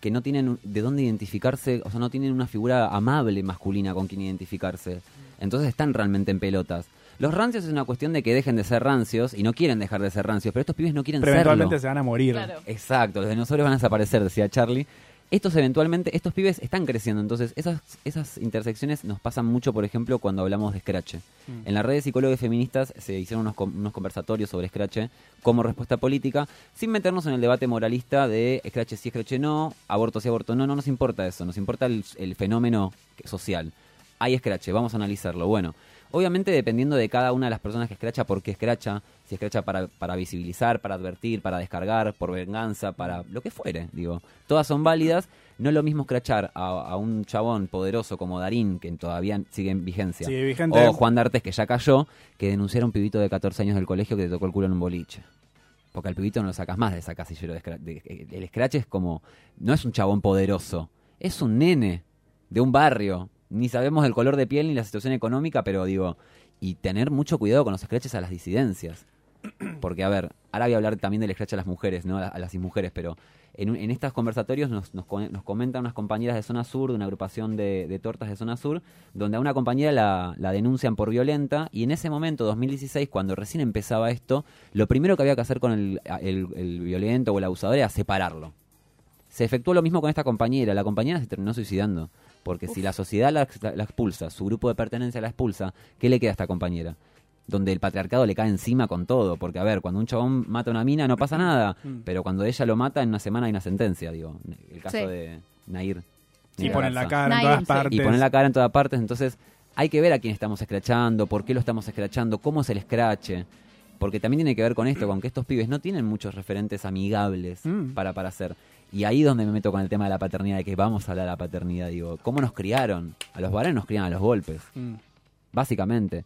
que no tienen un- de dónde identificarse, o sea, no tienen una figura amable masculina con quien identificarse. Entonces están realmente en pelotas. Los rancios es una cuestión de que dejen de ser rancios y no quieren dejar de ser rancios, pero estos pibes no quieren pero serlo. eventualmente se van a morir. Claro. Exacto, los dinosaurios van a desaparecer, decía Charlie. Estos eventualmente, estos pibes están creciendo, entonces esas, esas intersecciones nos pasan mucho, por ejemplo, cuando hablamos de Scratch. En la red de psicólogos feministas se hicieron unos, com- unos conversatorios sobre Scratch como respuesta política, sin meternos en el debate moralista de Scratch sí, Scratch no, aborto sí, aborto no, no nos importa eso, nos importa el, el fenómeno social. Hay Scratch, vamos a analizarlo. Bueno, obviamente dependiendo de cada una de las personas que escracha, por qué escracha, si escracha para, para visibilizar, para advertir, para descargar, por venganza, para lo que fuere, digo. Todas son válidas. No es lo mismo escrachar a, a un chabón poderoso como Darín, que todavía sigue en vigencia, Sí, vigente. o Juan D'Artes, que ya cayó, que denunciar a un pibito de 14 años del colegio que te tocó el culo en un boliche. Porque al pibito no lo sacas más de esa casillero de, de- El scratch es como. No es un chabón poderoso. Es un nene de un barrio. Ni sabemos el color de piel ni la situación económica, pero digo. Y tener mucho cuidado con los scratches a las disidencias. Porque, a ver, ahora voy a hablar también del scratch a las mujeres, ¿no? A, las mujeres, pero en, en estos conversatorios nos, nos, co- nos comentan unas compañeras de Zona Sur, de una agrupación de, de tortas de Zona Sur, donde a una compañera la, la denuncian por violenta, y en ese momento, 2016, cuando recién empezaba esto, lo primero que había que hacer con el, el- el violento o el abusador era separarlo. Se efectuó lo mismo con esta compañera. La compañera se terminó suicidando. Porque si la sociedad la, la- la expulsa, su grupo de pertenencia la expulsa, ¿qué le queda a esta compañera? Donde el patriarcado le cae encima con todo. Porque, a ver, cuando un chabón mata a una mina no pasa nada. Pero cuando ella lo mata, en una semana hay una sentencia, digo. El caso Sí. de Nair. Y ponen la cara en todas sí. partes. Y ponen la cara en todas partes. Entonces, hay que ver a quién estamos escrachando, por qué lo estamos escrachando, cómo es el escrache. Porque también tiene que ver con esto, con que estos pibes no tienen muchos referentes amigables Mm. para, para hacer. Y ahí es donde me meto con el tema de la paternidad, de que vamos a hablar de la paternidad. Digo, ¿cómo nos criaron? A los varones nos crían a los golpes, Mm. básicamente.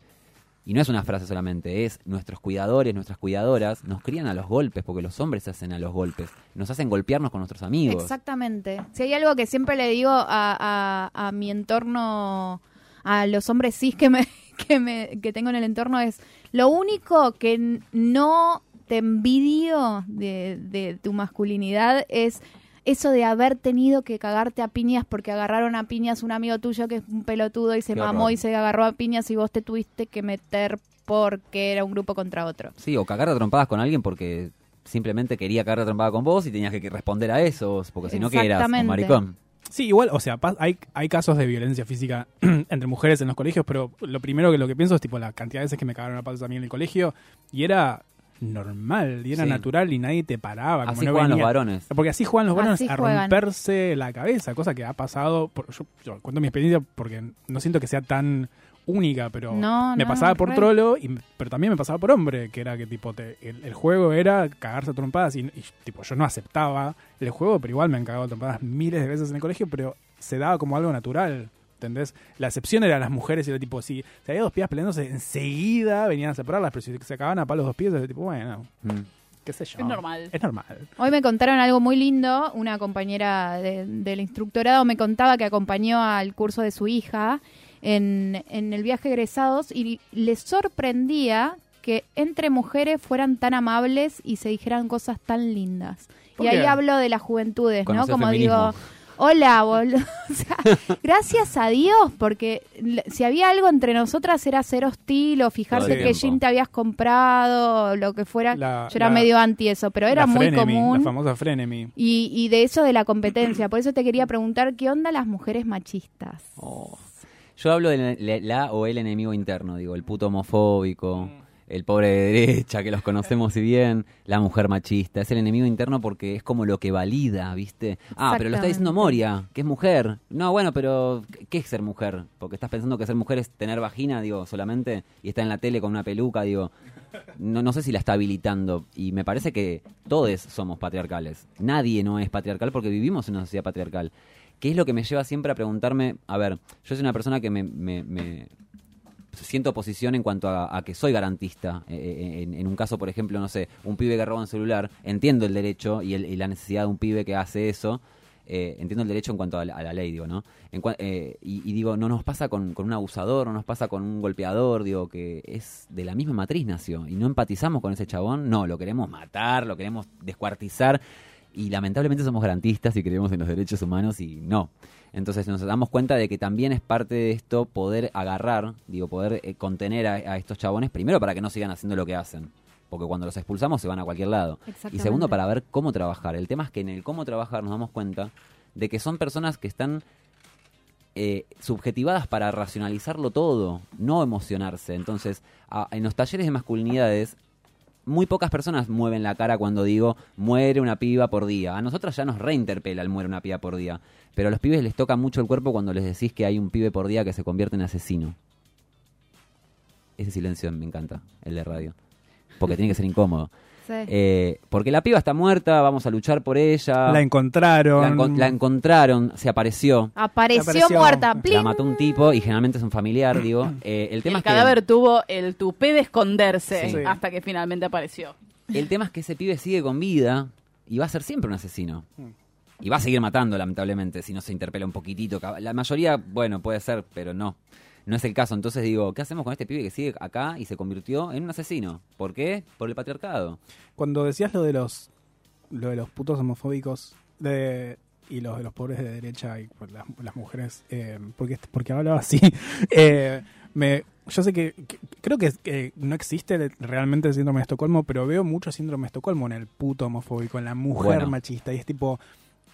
Y no es una frase solamente, es nuestros cuidadores, nuestras cuidadoras nos crían a los golpes, porque los hombres se hacen a los golpes. Nos hacen golpearnos con nuestros amigos. Exactamente. Si hay algo que siempre le digo a, a- a mi entorno, a los hombres cis que me, que me que tengo en el entorno es lo único que no te envidio de, de tu masculinidad es eso de haber tenido que cagarte a piñas porque agarraron a piñas un amigo tuyo que es un pelotudo y se mamó y se agarró a piñas y vos te tuviste que meter porque era un grupo contra otro. Sí, o cagar a trompadas con alguien porque simplemente quería cagar a trompada con vos y tenías que responder a eso, porque si no que eras un maricón. Sí, igual, o sea, hay, hay casos de violencia física entre mujeres en los colegios, pero lo primero que lo que pienso es tipo la cantidad de veces que me cagaron a palos a mí en el colegio y era normal, y era Sí. natural y nadie te paraba. Como Así no juegan los varones. Porque así juegan los varones Así a juegan. romperse la cabeza, cosa que ha pasado. por- yo, yo cuento mi experiencia porque no siento que sea tan única, pero No, me no, pasaba no, por re. trolo, y, pero también me pasaba por hombre, que era que tipo te- el, el juego era cagarse a trompadas y, y, tipo yo no aceptaba el juego, pero igual me han cagado a trompadas miles de veces en el colegio, pero se daba como algo natural. ¿Entendés? La excepción eran las mujeres y era tipo, si, si había dos pibas peleándose, enseguida venían a separarlas, pero si se acababan a palos dos pies, era tipo, bueno, Mm. qué sé yo. Es normal. Es normal. Hoy me contaron algo muy lindo. Una compañera de- del instructorado me contaba que acompañó al curso de su hija en, en el viaje egresados y le sorprendía que entre mujeres fueran tan amables y se dijeran cosas tan lindas. ¿Por Y ahí qué? hablo de las juventudes, Conocer ¿no? Como feminismo. digo, hola, boludo. O sea, gracias a Dios, porque si había algo entre nosotras era ser hostil o fijarse tiempo. jean te habías comprado lo que fuera. La- Yo era la- medio anti eso, pero era La muy frenemy, común. La famosa frenemy. Y, y de eso de la competencia. Por eso te quería preguntar, ¿qué onda las mujeres machistas? Oh. Yo hablo de la, la- la o el enemigo interno, digo, el puto homofóbico, el pobre de derecha, que los conocemos y bien, la mujer machista. Es el enemigo interno porque es como lo que valida, ¿viste? Ah, pero lo está diciendo. Moria, que es mujer. No, bueno, pero ¿qué es ser mujer? Porque estás pensando que ser mujer es tener vagina, digo, solamente, y está en la tele con una peluca, digo. No, no sé si la está habilitando. Y me parece que todos somos patriarcales. Nadie no es patriarcal porque vivimos en una sociedad patriarcal. ¿Qué es lo que me lleva siempre a preguntarme? A ver, yo soy una persona que me, me- me siento oposición en cuanto a, a que soy garantista. Eh, eh, en, en un caso, por ejemplo, no sé, un pibe que roba un celular, entiendo el derecho y, el- y la necesidad de un pibe que hace eso. eh, entiendo el derecho en cuanto a la, a la ley, digo, ¿no? En eh, y, y digo, no nos pasa con, con un abusador, no nos pasa con un golpeador, digo, que es de la misma matriz nació. Y no empatizamos con ese chabón, no, lo queremos matar, lo queremos descuartizar. Y lamentablemente somos garantistas y creemos en los derechos humanos y no. Entonces nos damos cuenta de que también es parte de esto poder agarrar, digo, poder eh, contener a, a estos chabones, primero para que no sigan haciendo lo que hacen, porque cuando los expulsamos se van a cualquier lado. Y segundo, para ver cómo trabajar. El tema es que en el cómo trabajar nos damos cuenta de que son personas que están eh, subjetivadas para racionalizarlo todo, no emocionarse. Entonces, a- en los talleres de masculinidades, muy pocas personas mueven la cara cuando digo muere una piba por día. A nosotros ya nos reinterpela el muere una piba por día. Pero a los pibes les toca mucho el cuerpo cuando les decís que hay un pibe por día que se convierte en asesino. Ese silencio me encanta, el de radio. Porque tiene que ser incómodo. Sí. Eh, porque la piba está muerta, vamos a luchar por ella. La encontraron. La encon- la encontraron, se apareció. apareció, apareció. muerta. La ¡pling! mató un tipo y generalmente es un familiar, digo. Eh, el tema el es que- cadáver tuvo el tupé de esconderse Sí. hasta que finalmente apareció. El tema es que ese pibe sigue con vida y va a ser siempre un asesino. Mm. Y va a seguir matando, lamentablemente, si no se interpela un poquitito. La mayoría, bueno, puede ser, pero no. No es el caso. Entonces digo, ¿qué hacemos con este pibe que sigue acá y se convirtió en un asesino? ¿Por qué? Por el patriarcado. Cuando decías lo de los lo de los putos homofóbicos de, y los de los pobres de derecha y por las, las mujeres, eh, porque porque hablaba así, eh, me, yo sé que, que- creo que, no existe realmente el síndrome de Estocolmo, pero veo mucho síndrome de Estocolmo en el puto homofóbico, en la mujer Bueno. machista y es tipo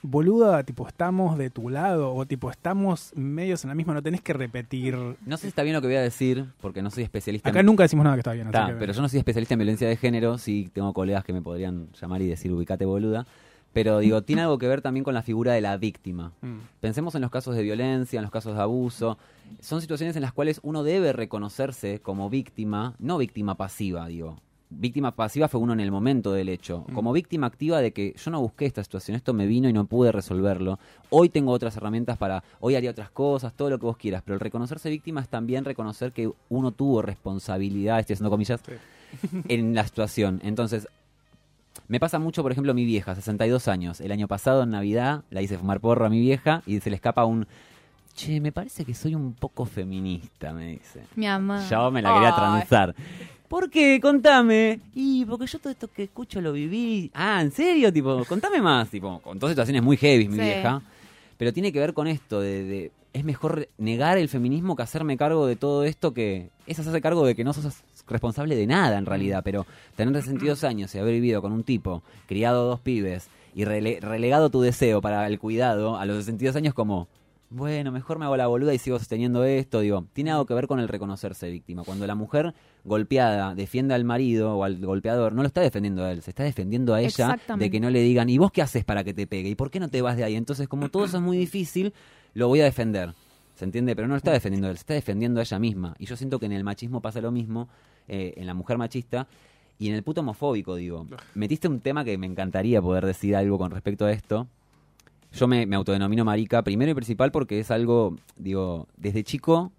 boluda, tipo estamos de tu lado o tipo estamos medios en la misma, no tenés que repetir. No sé si está bien lo que voy a decir, porque no soy especialista Acá en... nunca decimos nada que está bien. así Está, que- pero yo no soy especialista en violencia de género, sí tengo colegas que me podrían llamar y decir ubicate boluda. Pero digo, tiene algo que ver también con la figura de la víctima. Mm. Pensemos en los casos de violencia, en los casos de abuso. Son situaciones en las cuales uno debe reconocerse como víctima, no víctima pasiva, digo. Víctima pasiva fue uno en el momento del hecho. Como víctima activa de que yo no busqué esta situación, esto me vino y no pude resolverlo. Hoy tengo otras herramientas para, hoy haría otras cosas, todo lo que vos quieras. Pero el reconocerse víctima es también reconocer que uno tuvo responsabilidad, estoy haciendo comillas, en la situación. Entonces, me pasa mucho, por ejemplo, mi vieja, 62 años. El año pasado, en Navidad, la hice fumar porro a mi vieja y se le escapa un... Che, me parece que soy un poco feminista, me dice. Mi mamá. Yo me la quería Ay. transar. ¿Por qué? Contame. Y porque yo todo esto que escucho lo viví. Ah, ¿en serio? Tipo, contame más. Tipo, con todas situaciones muy heavy, mi Sí. vieja. Pero tiene que ver con esto de, de- es mejor negar el feminismo que hacerme cargo de todo esto que ella se hace cargo de que no sos responsable de nada en realidad, pero tener 62 años y haber vivido con un tipo, criado dos pibes y rele- relegado tu deseo para el cuidado a los 62 años como bueno, mejor me hago la boluda y sigo sosteniendo esto, digo, tiene algo que ver con el reconocerse víctima. Cuando la mujer golpeada defiende al marido o al golpeador, no lo está defendiendo a él, se está defendiendo a ella de que no le digan, ¿y vos qué haces para que te pegue? ¿Y por qué no te vas de ahí? Entonces, como todo eso es muy difícil, lo voy a defender. ¿Se entiende? Pero no lo está defendiendo a él, se está defendiendo a ella misma. Y yo siento que en el machismo pasa lo mismo, eh, en la mujer machista y en el puto homofóbico, digo. Metiste un tema que me encantaría poder decir algo con respecto a esto. Yo me, me autodenomino marica, primero y principal porque es algo, digo, desde chico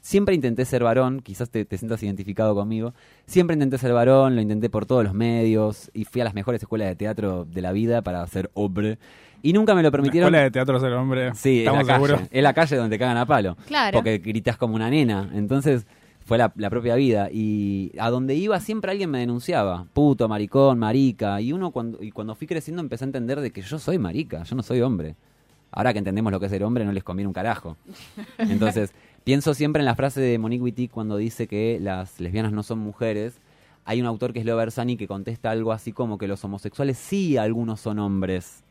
siempre intenté ser varón, quizás te, te sientas identificado conmigo, siempre intenté ser varón, lo intenté por todos los medios y fui a las mejores escuelas de teatro de la vida para ser hombre y nunca me lo La permitieron. escuela de teatro ser hombre. Sí, es la, estamos calle, seguros. es la calle donde te cagan a palo. Claro. Porque gritas como una nena. Entonces fue la, la propia vida. Y a donde iba siempre alguien me denunciaba. Puto, maricón, marica. Y uno cuando, y cuando fui creciendo empecé a entender de que yo soy marica, yo no soy hombre. Ahora que entendemos lo que es ser hombre no les conviene un carajo. Entonces, pienso siempre en la frase de Monique Wittig cuando dice que las lesbianas no son mujeres. Hay un autor que es Leo Bersani que contesta algo así como que los homosexuales sí algunos son hombres.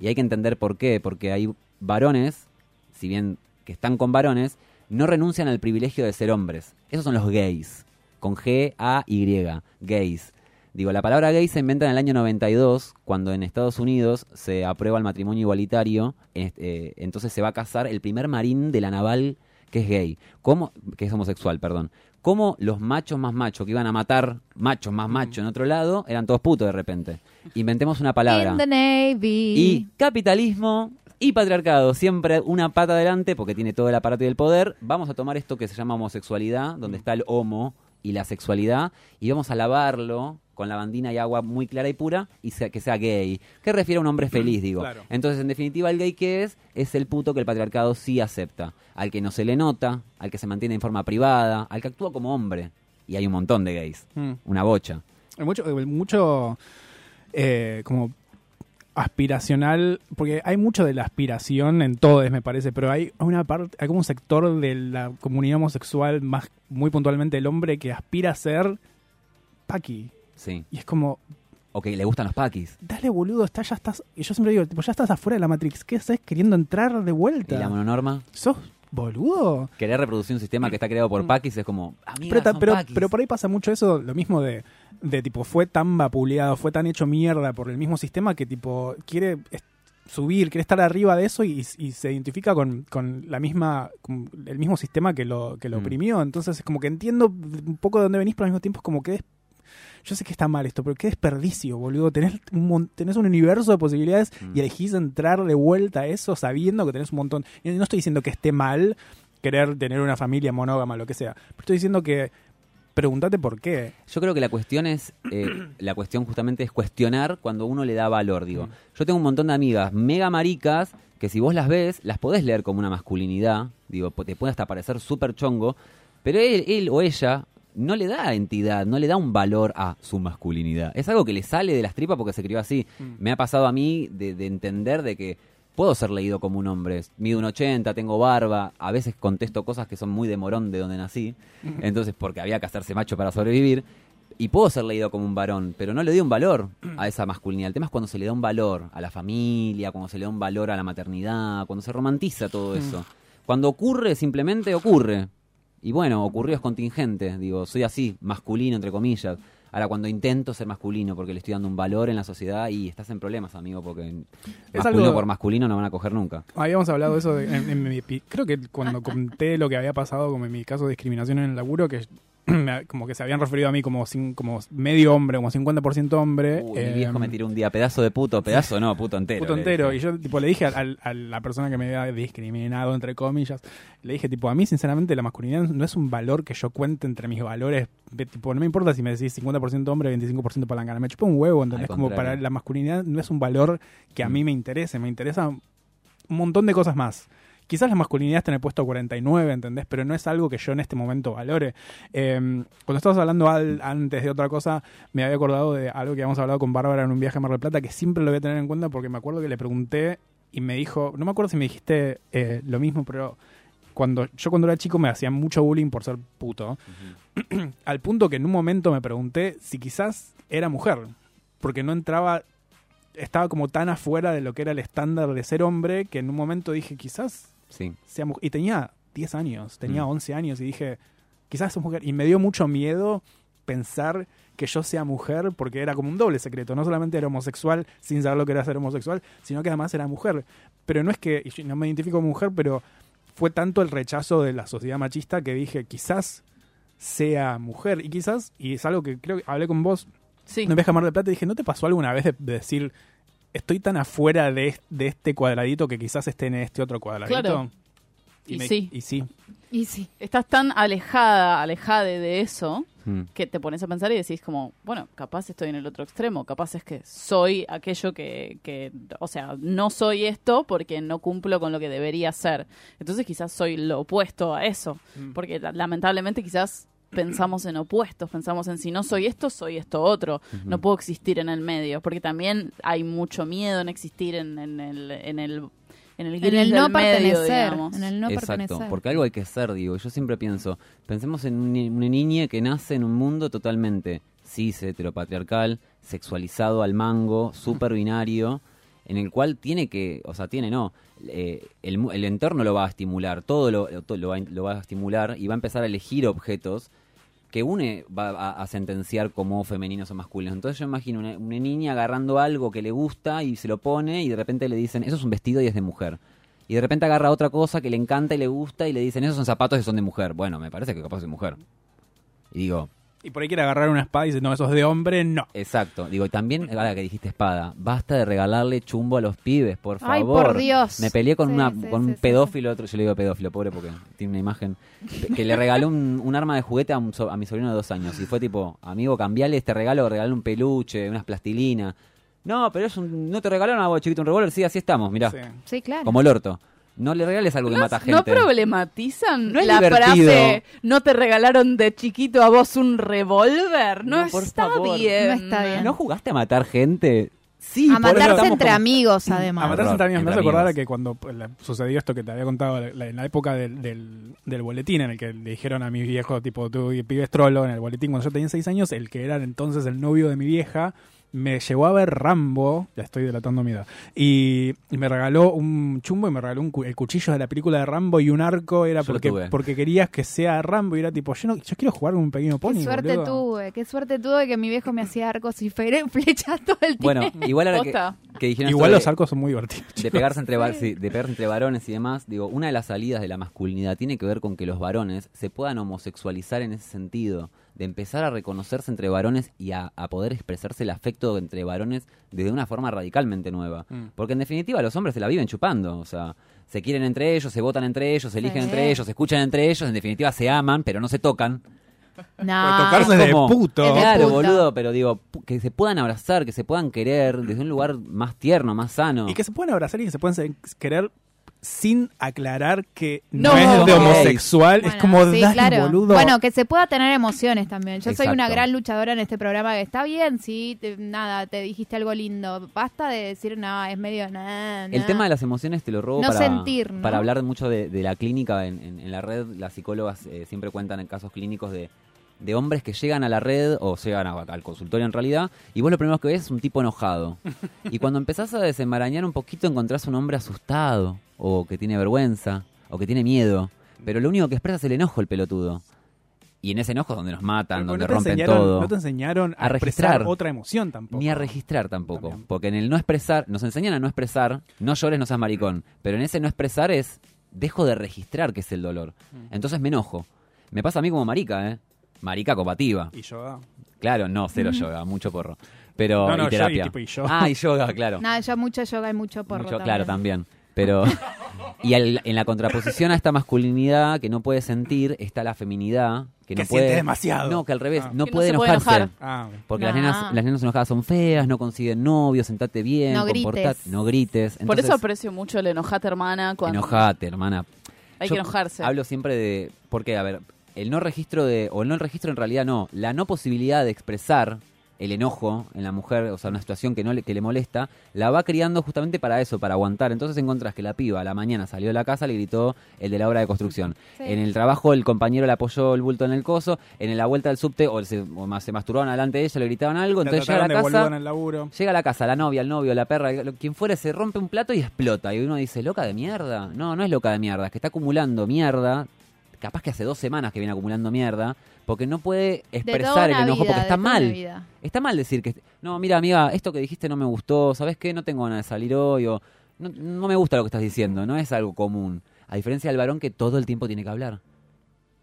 Y hay que entender por qué, porque hay varones, si bien que están con varones, no renuncian al privilegio de ser hombres. Esos son los gays, con G-A-Y, gays. Digo, la palabra gay se inventa en el año 92, cuando en Estados Unidos se aprueba el matrimonio igualitario, eh, entonces se va a casar el primer marín de la naval que es gay, ¿Cómo, que es homosexual, perdón. Como los machos más machos que iban a matar machos más machos en otro lado, eran todos putos de repente. Inventemos una palabra. In the Navy. Y capitalismo y patriarcado, siempre una pata adelante porque tiene todo el aparato y el poder. Vamos a tomar esto que se llama homosexualidad, donde está el homo y la sexualidad, y vamos a lavarlo con lavandina y agua muy clara y pura y sea- que sea gay. Que refiere a un hombre feliz, digo. Claro. Entonces, en definitiva, el gay que es, es el puto que el patriarcado sí acepta. Al que no se le nota, al que se mantiene en forma privada, al que actúa como hombre. Y hay un montón de gays. Mm. Una bocha. Hay mucho, mucho eh, como aspiracional, porque hay mucho de la aspiración en todos, me parece, pero hay una parte, hay como un sector de la comunidad homosexual, más muy puntualmente el hombre, que aspira a ser Paqui. Sí. Y es como, O que le gustan los paquis. dale boludo, está, ya estás, y yo siempre digo, tipo, ya estás afuera de la Matrix, ¿qué haces queriendo entrar de Y vuelta? la mononorma. ¿Sos boludo? querer reproducir un sistema que está creado por Paquis es como, Pero, ta- son pero, Paquis. pero por ahí pasa mucho eso, lo mismo de, de tipo, fue tan vapuleado, fue tan hecho mierda por el mismo sistema que tipo quiere subir, quiere estar arriba de eso y, y se identifica con, con la misma, con el mismo sistema que lo, que lo Mm. oprimió. Entonces es como que entiendo un poco de dónde venís, pero al mismo tiempo es como que es yo sé que está mal esto, pero qué desperdicio, boludo. Tenés un, tenés un universo de posibilidades Mm. y elegís entrar de vuelta a eso sabiendo que tenés un montón. No estoy diciendo que esté mal querer tener una familia monógama, lo que sea. Pero estoy diciendo que pregúntate por qué. Yo creo que la cuestión es, eh, la cuestión justamente es cuestionar cuando uno le da valor, digo. Yo tengo un montón de amigas mega maricas que si vos las ves, las podés leer como una masculinidad, digo, te puede hasta parecer súper chongo, pero él, él o ella no le da entidad, no le da un valor a su masculinidad. Es algo que le sale de las tripas porque se crió así. Me ha pasado a mí de, de entender de que puedo ser leído como un hombre. Mido un 80, tengo barba, a veces contesto cosas que son muy de morón de donde nací, entonces porque había que hacerse macho para sobrevivir. Y puedo ser leído como un varón, pero no le doy un valor a esa masculinidad. El tema es cuando se le da un valor a la familia, cuando se le da un valor a la maternidad, cuando se romantiza todo eso. Cuando ocurre, simplemente ocurre. Y bueno, ocurrió es contingente. Digo, soy así, masculino, entre comillas. Ahora, cuando intento ser masculino porque le estoy dando un valor en la sociedad y estás en problemas, amigo, porque masculino algo- por masculino no van a coger nunca. Habíamos hablado de eso de- en, en mi creo que cuando conté lo que había pasado como en mi caso de discriminación en el laburo que como que se habían referido a mí como como medio hombre, como 50% hombre. Uy, mi viejo me tiró un día pedazo de puto, pedazo no, puto entero. puto entero. Y yo tipo le dije a, la persona que me había discriminado, entre comillas, le dije tipo, a mí sinceramente la masculinidad no es un valor que yo cuente entre mis valores. tipo, no me importa si me decís 50% hombre, 25% palangana. Me chupa un huevo, ¿entendés? Como para la masculinidad no es un valor que a Mm. mí me interese. Me interesa un montón de cosas más. Quizás la masculinidad está en el puesto 49, ¿entendés? Pero no es algo que yo en este momento valore. Eh, cuando estabas hablando al- antes de otra cosa, me había acordado de algo que habíamos hablado con Bárbara en un viaje a Mar del Plata, que siempre lo voy a tener en cuenta porque me acuerdo que le pregunté y me dijo, no me acuerdo si me dijiste eh, lo mismo, pero cuando yo cuando era chico me hacían mucho bullying por ser puto, al punto que en un momento me pregunté si quizás era mujer, porque no entraba, estaba como tan afuera de lo que era el estándar de ser hombre, que en un momento dije, quizás Sí. sea mujer. Y tenía 10 años, tenía Mm. 11 años y dije, quizás es mujer. Y me dio mucho miedo pensar que yo sea mujer porque era como un doble secreto. No solamente era homosexual sin saber lo que era ser homosexual, sino que además era mujer. Pero no es que, y yo no me identifico como mujer, pero fue tanto el rechazo de la sociedad machista que dije, quizás sea mujer. Y quizás, y es algo que creo que hablé con vos Sí. no viaje a Mar del Plata y dije, ¿no te pasó alguna vez de, de decir, estoy tan afuera de, de este cuadradito que quizás esté en este otro cuadradito? Claro. Y sí. Y sí. Y sí. Estás tan alejada, alejada de eso, Mm. que te pones a pensar y decís como, bueno, capaz estoy en el otro extremo, capaz es que soy aquello que, que, o sea, no soy esto porque no cumplo con lo que debería ser. Entonces quizás soy lo opuesto a eso, Mm. porque la- lamentablemente quizás pensamos en opuestos, pensamos en si no soy esto, soy esto otro, no puedo existir en el medio, porque también hay mucho miedo en existir en, en el... En el en el, En gris el no del medio, pertenecer. digamos. En el no Exacto, pertenecer. porque algo hay que ser, digo. Yo siempre pienso, pensemos en una niña que nace en un mundo totalmente cis, heteropatriarcal, sexualizado al mango, super binario, en el cual tiene que, o sea, tiene no, eh, el, mu- el entorno lo va a estimular, todo lo, todo lo, va, a- lo va a estimular y va a empezar a elegir objetos que une va a, sentenciar como femeninos o masculinos. Entonces yo imagino una, una niña agarrando algo que le gusta y se lo pone y de repente le dicen, eso es un vestido y es de mujer. Y de repente agarra otra cosa que le encanta y le gusta y le dicen, esos son zapatos y son de mujer. Bueno, me parece que capaz es de mujer. Y digo, Y por ahí quiere agarrar una espada y dice, no, eso es de hombre, no. exacto. Digo, y también, ahora que dijiste espada, basta de regalarle chumbo a los pibes, por favor. Ay, por Dios. Me peleé con, Sí, una, sí, con sí, un sí, pedófilo, otro, yo le digo pedófilo, pobre, porque tiene una imagen, que le regaló un, un arma de juguete a, un a mi sobrino de dos años. Y fue tipo, amigo, cambiale este regalo, regalale un peluche, unas plastilinas. No, pero es un, no te regalaron algo chiquito, un revólver, sí, así estamos, mirá, Sí. Sí, claro. como el orto. No le regales algo que ¿No, mata no gente. problematizan No es la divertido. frase no te regalaron de chiquito a vos un revólver? No, No, está favor. bien. No está bien. ¿No jugaste a matar gente? Sí, a matarse entre amigos, A además. matarse Horror, entre amigos. Me hace acordar a que cuando la- sucedió esto que te había contado en la época del, del, del boletín, en el que le dijeron a mi viejo, tipo, tú pibes trolo, en el boletín, cuando yo tenía seis años, el que era entonces el novio de mi vieja, me llevó a ver Rambo, ya estoy delatando mi edad, y, y me regaló un chumbo y me regaló un cu- el cuchillo de la película de Rambo y un arco, era Yo porque, porque querías que sea Rambo, y era tipo, yo, no, yo quiero jugar con un pequeño pony. Qué suerte boludo. tuve, qué suerte tuve que mi viejo me hacía arcos y flechas todo el tiempo. Bueno, igual ahora que, Posta. que dijeron Igual los de- arcos son muy divertidos. de pegarse entre sí, de pegarse entre varones y demás, digo, una de las salidas de la masculinidad tiene que ver con que los varones se puedan homosexualizar en ese sentido, de empezar a reconocerse entre varones y a, a poder expresarse el afecto entre varones desde una forma radicalmente nueva. Mm. Porque en definitiva los hombres se la viven chupando, o sea, se quieren entre ellos, se votan entre ellos, se eligen Sí. entre ellos, se escuchan entre ellos, en definitiva se aman, pero no se tocan. No. tocarse de Como- puto. Claro, puto. boludo, pero digo, que se puedan abrazar, que se puedan querer desde un lugar más tierno, más sano. Y que se pueden abrazar y que se pueden se- querer sin aclarar que no, No. es de homosexual. es como, sí, dale, claro. boludo. Bueno, que se pueda tener emociones también. Yo soy una gran luchadora en este programa. Que está bien, sí, te- nada, te dijiste algo lindo. Basta de decir, no, es medio. nah, El nah". tema de las emociones te lo robo No para, sentir, ¿no? para hablar mucho de, de la clínica. En, en- en la red, las psicólogas eh, siempre cuentan en casos clínicos de, de hombres que llegan a la red o llegan a- al consultorio en realidad y vos lo primero que ves es un tipo enojado. y cuando empezás a desenmarañar un poquito encontrás un hombre asustado o que tiene vergüenza o que tiene miedo. Pero lo único que expresa es el enojo, el pelotudo. Y en ese enojo es donde nos matan, donde no rompen todo. No te enseñaron a, A expresar registrar. otra emoción tampoco. Ni a registrar tampoco. También. Porque en el no expresar, nos enseñan a no expresar, no llores, no seas maricón. Pero en ese no expresar es, dejo de registrar que es el dolor. Mm. Entonces me enojo. Me pasa a mí como marica, ¿eh? Marica combativa. Y yo. Claro, no, cero yoga, mucho porro. Pero, No, no, y yo terapia. y tipo y yoga. Ah, y yoga, claro. Nada, yo mucho yoga y mucho porro. Mucho- también. claro, también. Pero. Y en la contraposición a esta masculinidad que no puede sentir, está la feminidad que, Que no puede. siente demasiado. No, que al revés, Ah. no Que no puede puede enojarse. enojar. Ah. Porque las nenas, las nenas enojadas son feas, no consiguen novio, sentate bien, No comportate, grites. no grites. Por eso aprecio mucho el enojate, hermana. Cuando enojate, hermana. Hay Yo que enojarse. Hablo siempre de. Porque, a ver, el no registro de. O el no registro en realidad no. La no posibilidad de expresar el enojo en la mujer, o sea, una situación que no le, que le molesta, la va criando justamente para eso, para aguantar. Entonces encontrás que la piba a la mañana salió de la casa, le gritó el de la obra de construcción. Sí. En el trabajo el compañero le apoyó el bulto en el coso, en la vuelta del subte o se, o más, se masturbaron delante de ella, le gritaban algo, La entonces llega a la en casa, el laburo. llega a la casa, la novia, el novio, la perra, quien fuere, se rompe un plato y explota. Y uno dice, ¿loca de mierda? No, no es loca de mierda, es que está acumulando mierda. Capaz que hace dos semanas que viene acumulando mierda, porque no puede expresar el enojo, vida, porque está mal. Está mal decir que, no, mira, amiga, esto que dijiste no me gustó, ¿sabes qué? No tengo ganas de salir hoy, o no, no me gusta lo que estás diciendo, no es algo común. A diferencia del varón que todo el tiempo tiene que hablar.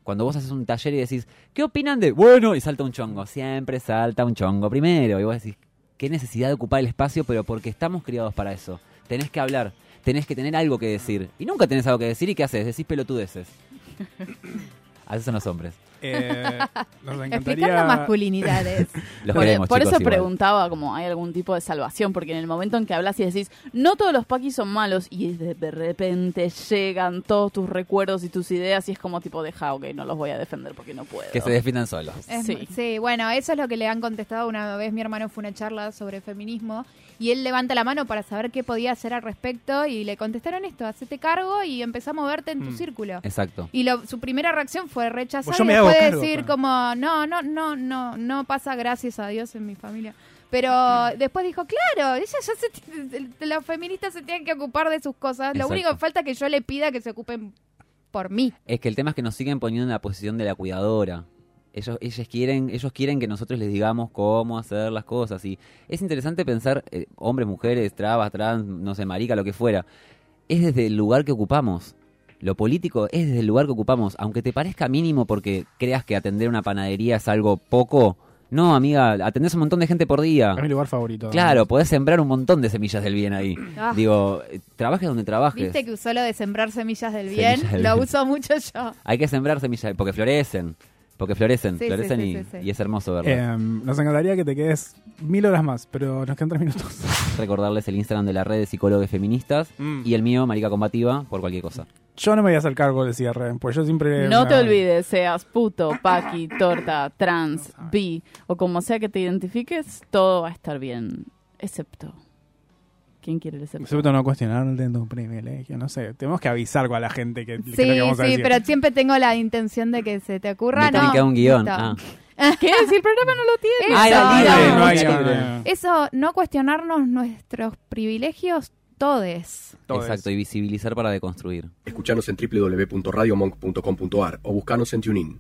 Cuando vos haces un taller y decís, ¿qué opinan de? Bueno, y salta un chongo. Siempre salta un chongo primero. Y vos decís, qué necesidad de ocupar el espacio, pero porque estamos criados para eso. Tenés que hablar, tenés que tener algo que decir. Y nunca tenés algo que decir, ¿y qué haces? Decís pelotudeces. Así son los hombres. Eh, nos Explicando encantaría. masculinidades. Los Por, queremos, por chicos, eso igual. preguntaba como hay algún tipo de salvación, porque en el momento en que hablas y decís, no todos los paquis son malos, y de, repente llegan todos tus recuerdos y tus ideas, y es como tipo, deja, ok, no los voy a defender porque no puedo. Que se definan solos. Es- Sí. sí. bueno, eso es lo que le han contestado una vez. Mi hermano fue una charla sobre feminismo y él levanta la mano para saber qué podía hacer al respecto y le contestaron esto, hacete cargo y empezá a moverte en tu Mm. círculo. Exacto. Y lo- su primera reacción fue rechazar Pues yo y me hago después cargo, decir como, no, no, no, no, no pasa gracias a Dios en mi familia. Pero después dijo, claro, ella ya se los feministas se tienen que ocupar de sus cosas. Lo único que falta es que yo le pida que se ocupen por mí. Es que el tema es que nos siguen poniendo en la posición de la cuidadora. Ellos, ellos quieren, ellos quieren que nosotros les digamos cómo hacer las cosas. Y es interesante pensar, eh, hombres, mujeres, trabas, trans, no sé, marica, lo que fuera. Es desde el lugar que ocupamos. Lo político es desde el lugar que ocupamos. Aunque te parezca mínimo porque creas que atender una panadería es algo poco. No, amiga, atendés un montón de gente por día. Es mi lugar favorito. Claro, podés sembrar un montón de semillas del bien ahí. Ah. Digo, eh, trabajes donde trabajes. Viste que usó lo de sembrar semillas del bien, Semillas del lo bien. uso mucho yo. Hay que sembrar semillas porque florecen. Porque florecen, Sí, florecen sí, y, sí, sí. y es hermoso verlo. Eh, nos encantaría que te quedes mil horas más, pero nos quedan tres minutos. Recordarles el Instagram de la red de psicólogos feministas Mm. y el mío, Marica Combativa, por cualquier cosa. Yo no me voy a hacer cargo del cierre, pues yo siempre. No me- te olvides, seas puto, paqui, torta, trans, bi, o como sea que te identifiques, todo va a estar bien, excepto... ¿Quién quiere excepto? Excepto no cuestionarte tu privilegio, no sé. Tenemos que avisar a la gente que, que es lo Sí, que vamos a sí, decir. pero siempre tengo la intención de que se te ocurra. Me tiene no, que dar un guion. Ah. ¿Qué? Si el programa no lo tiene. Eso, Ah, Sí, no. no hay- Eso, no cuestionarnos nuestros privilegios, todes. todo Exacto, y visibilizar para deconstruir. Escuchanos en www.radiomonk.com.ar o buscanos en TuneIn.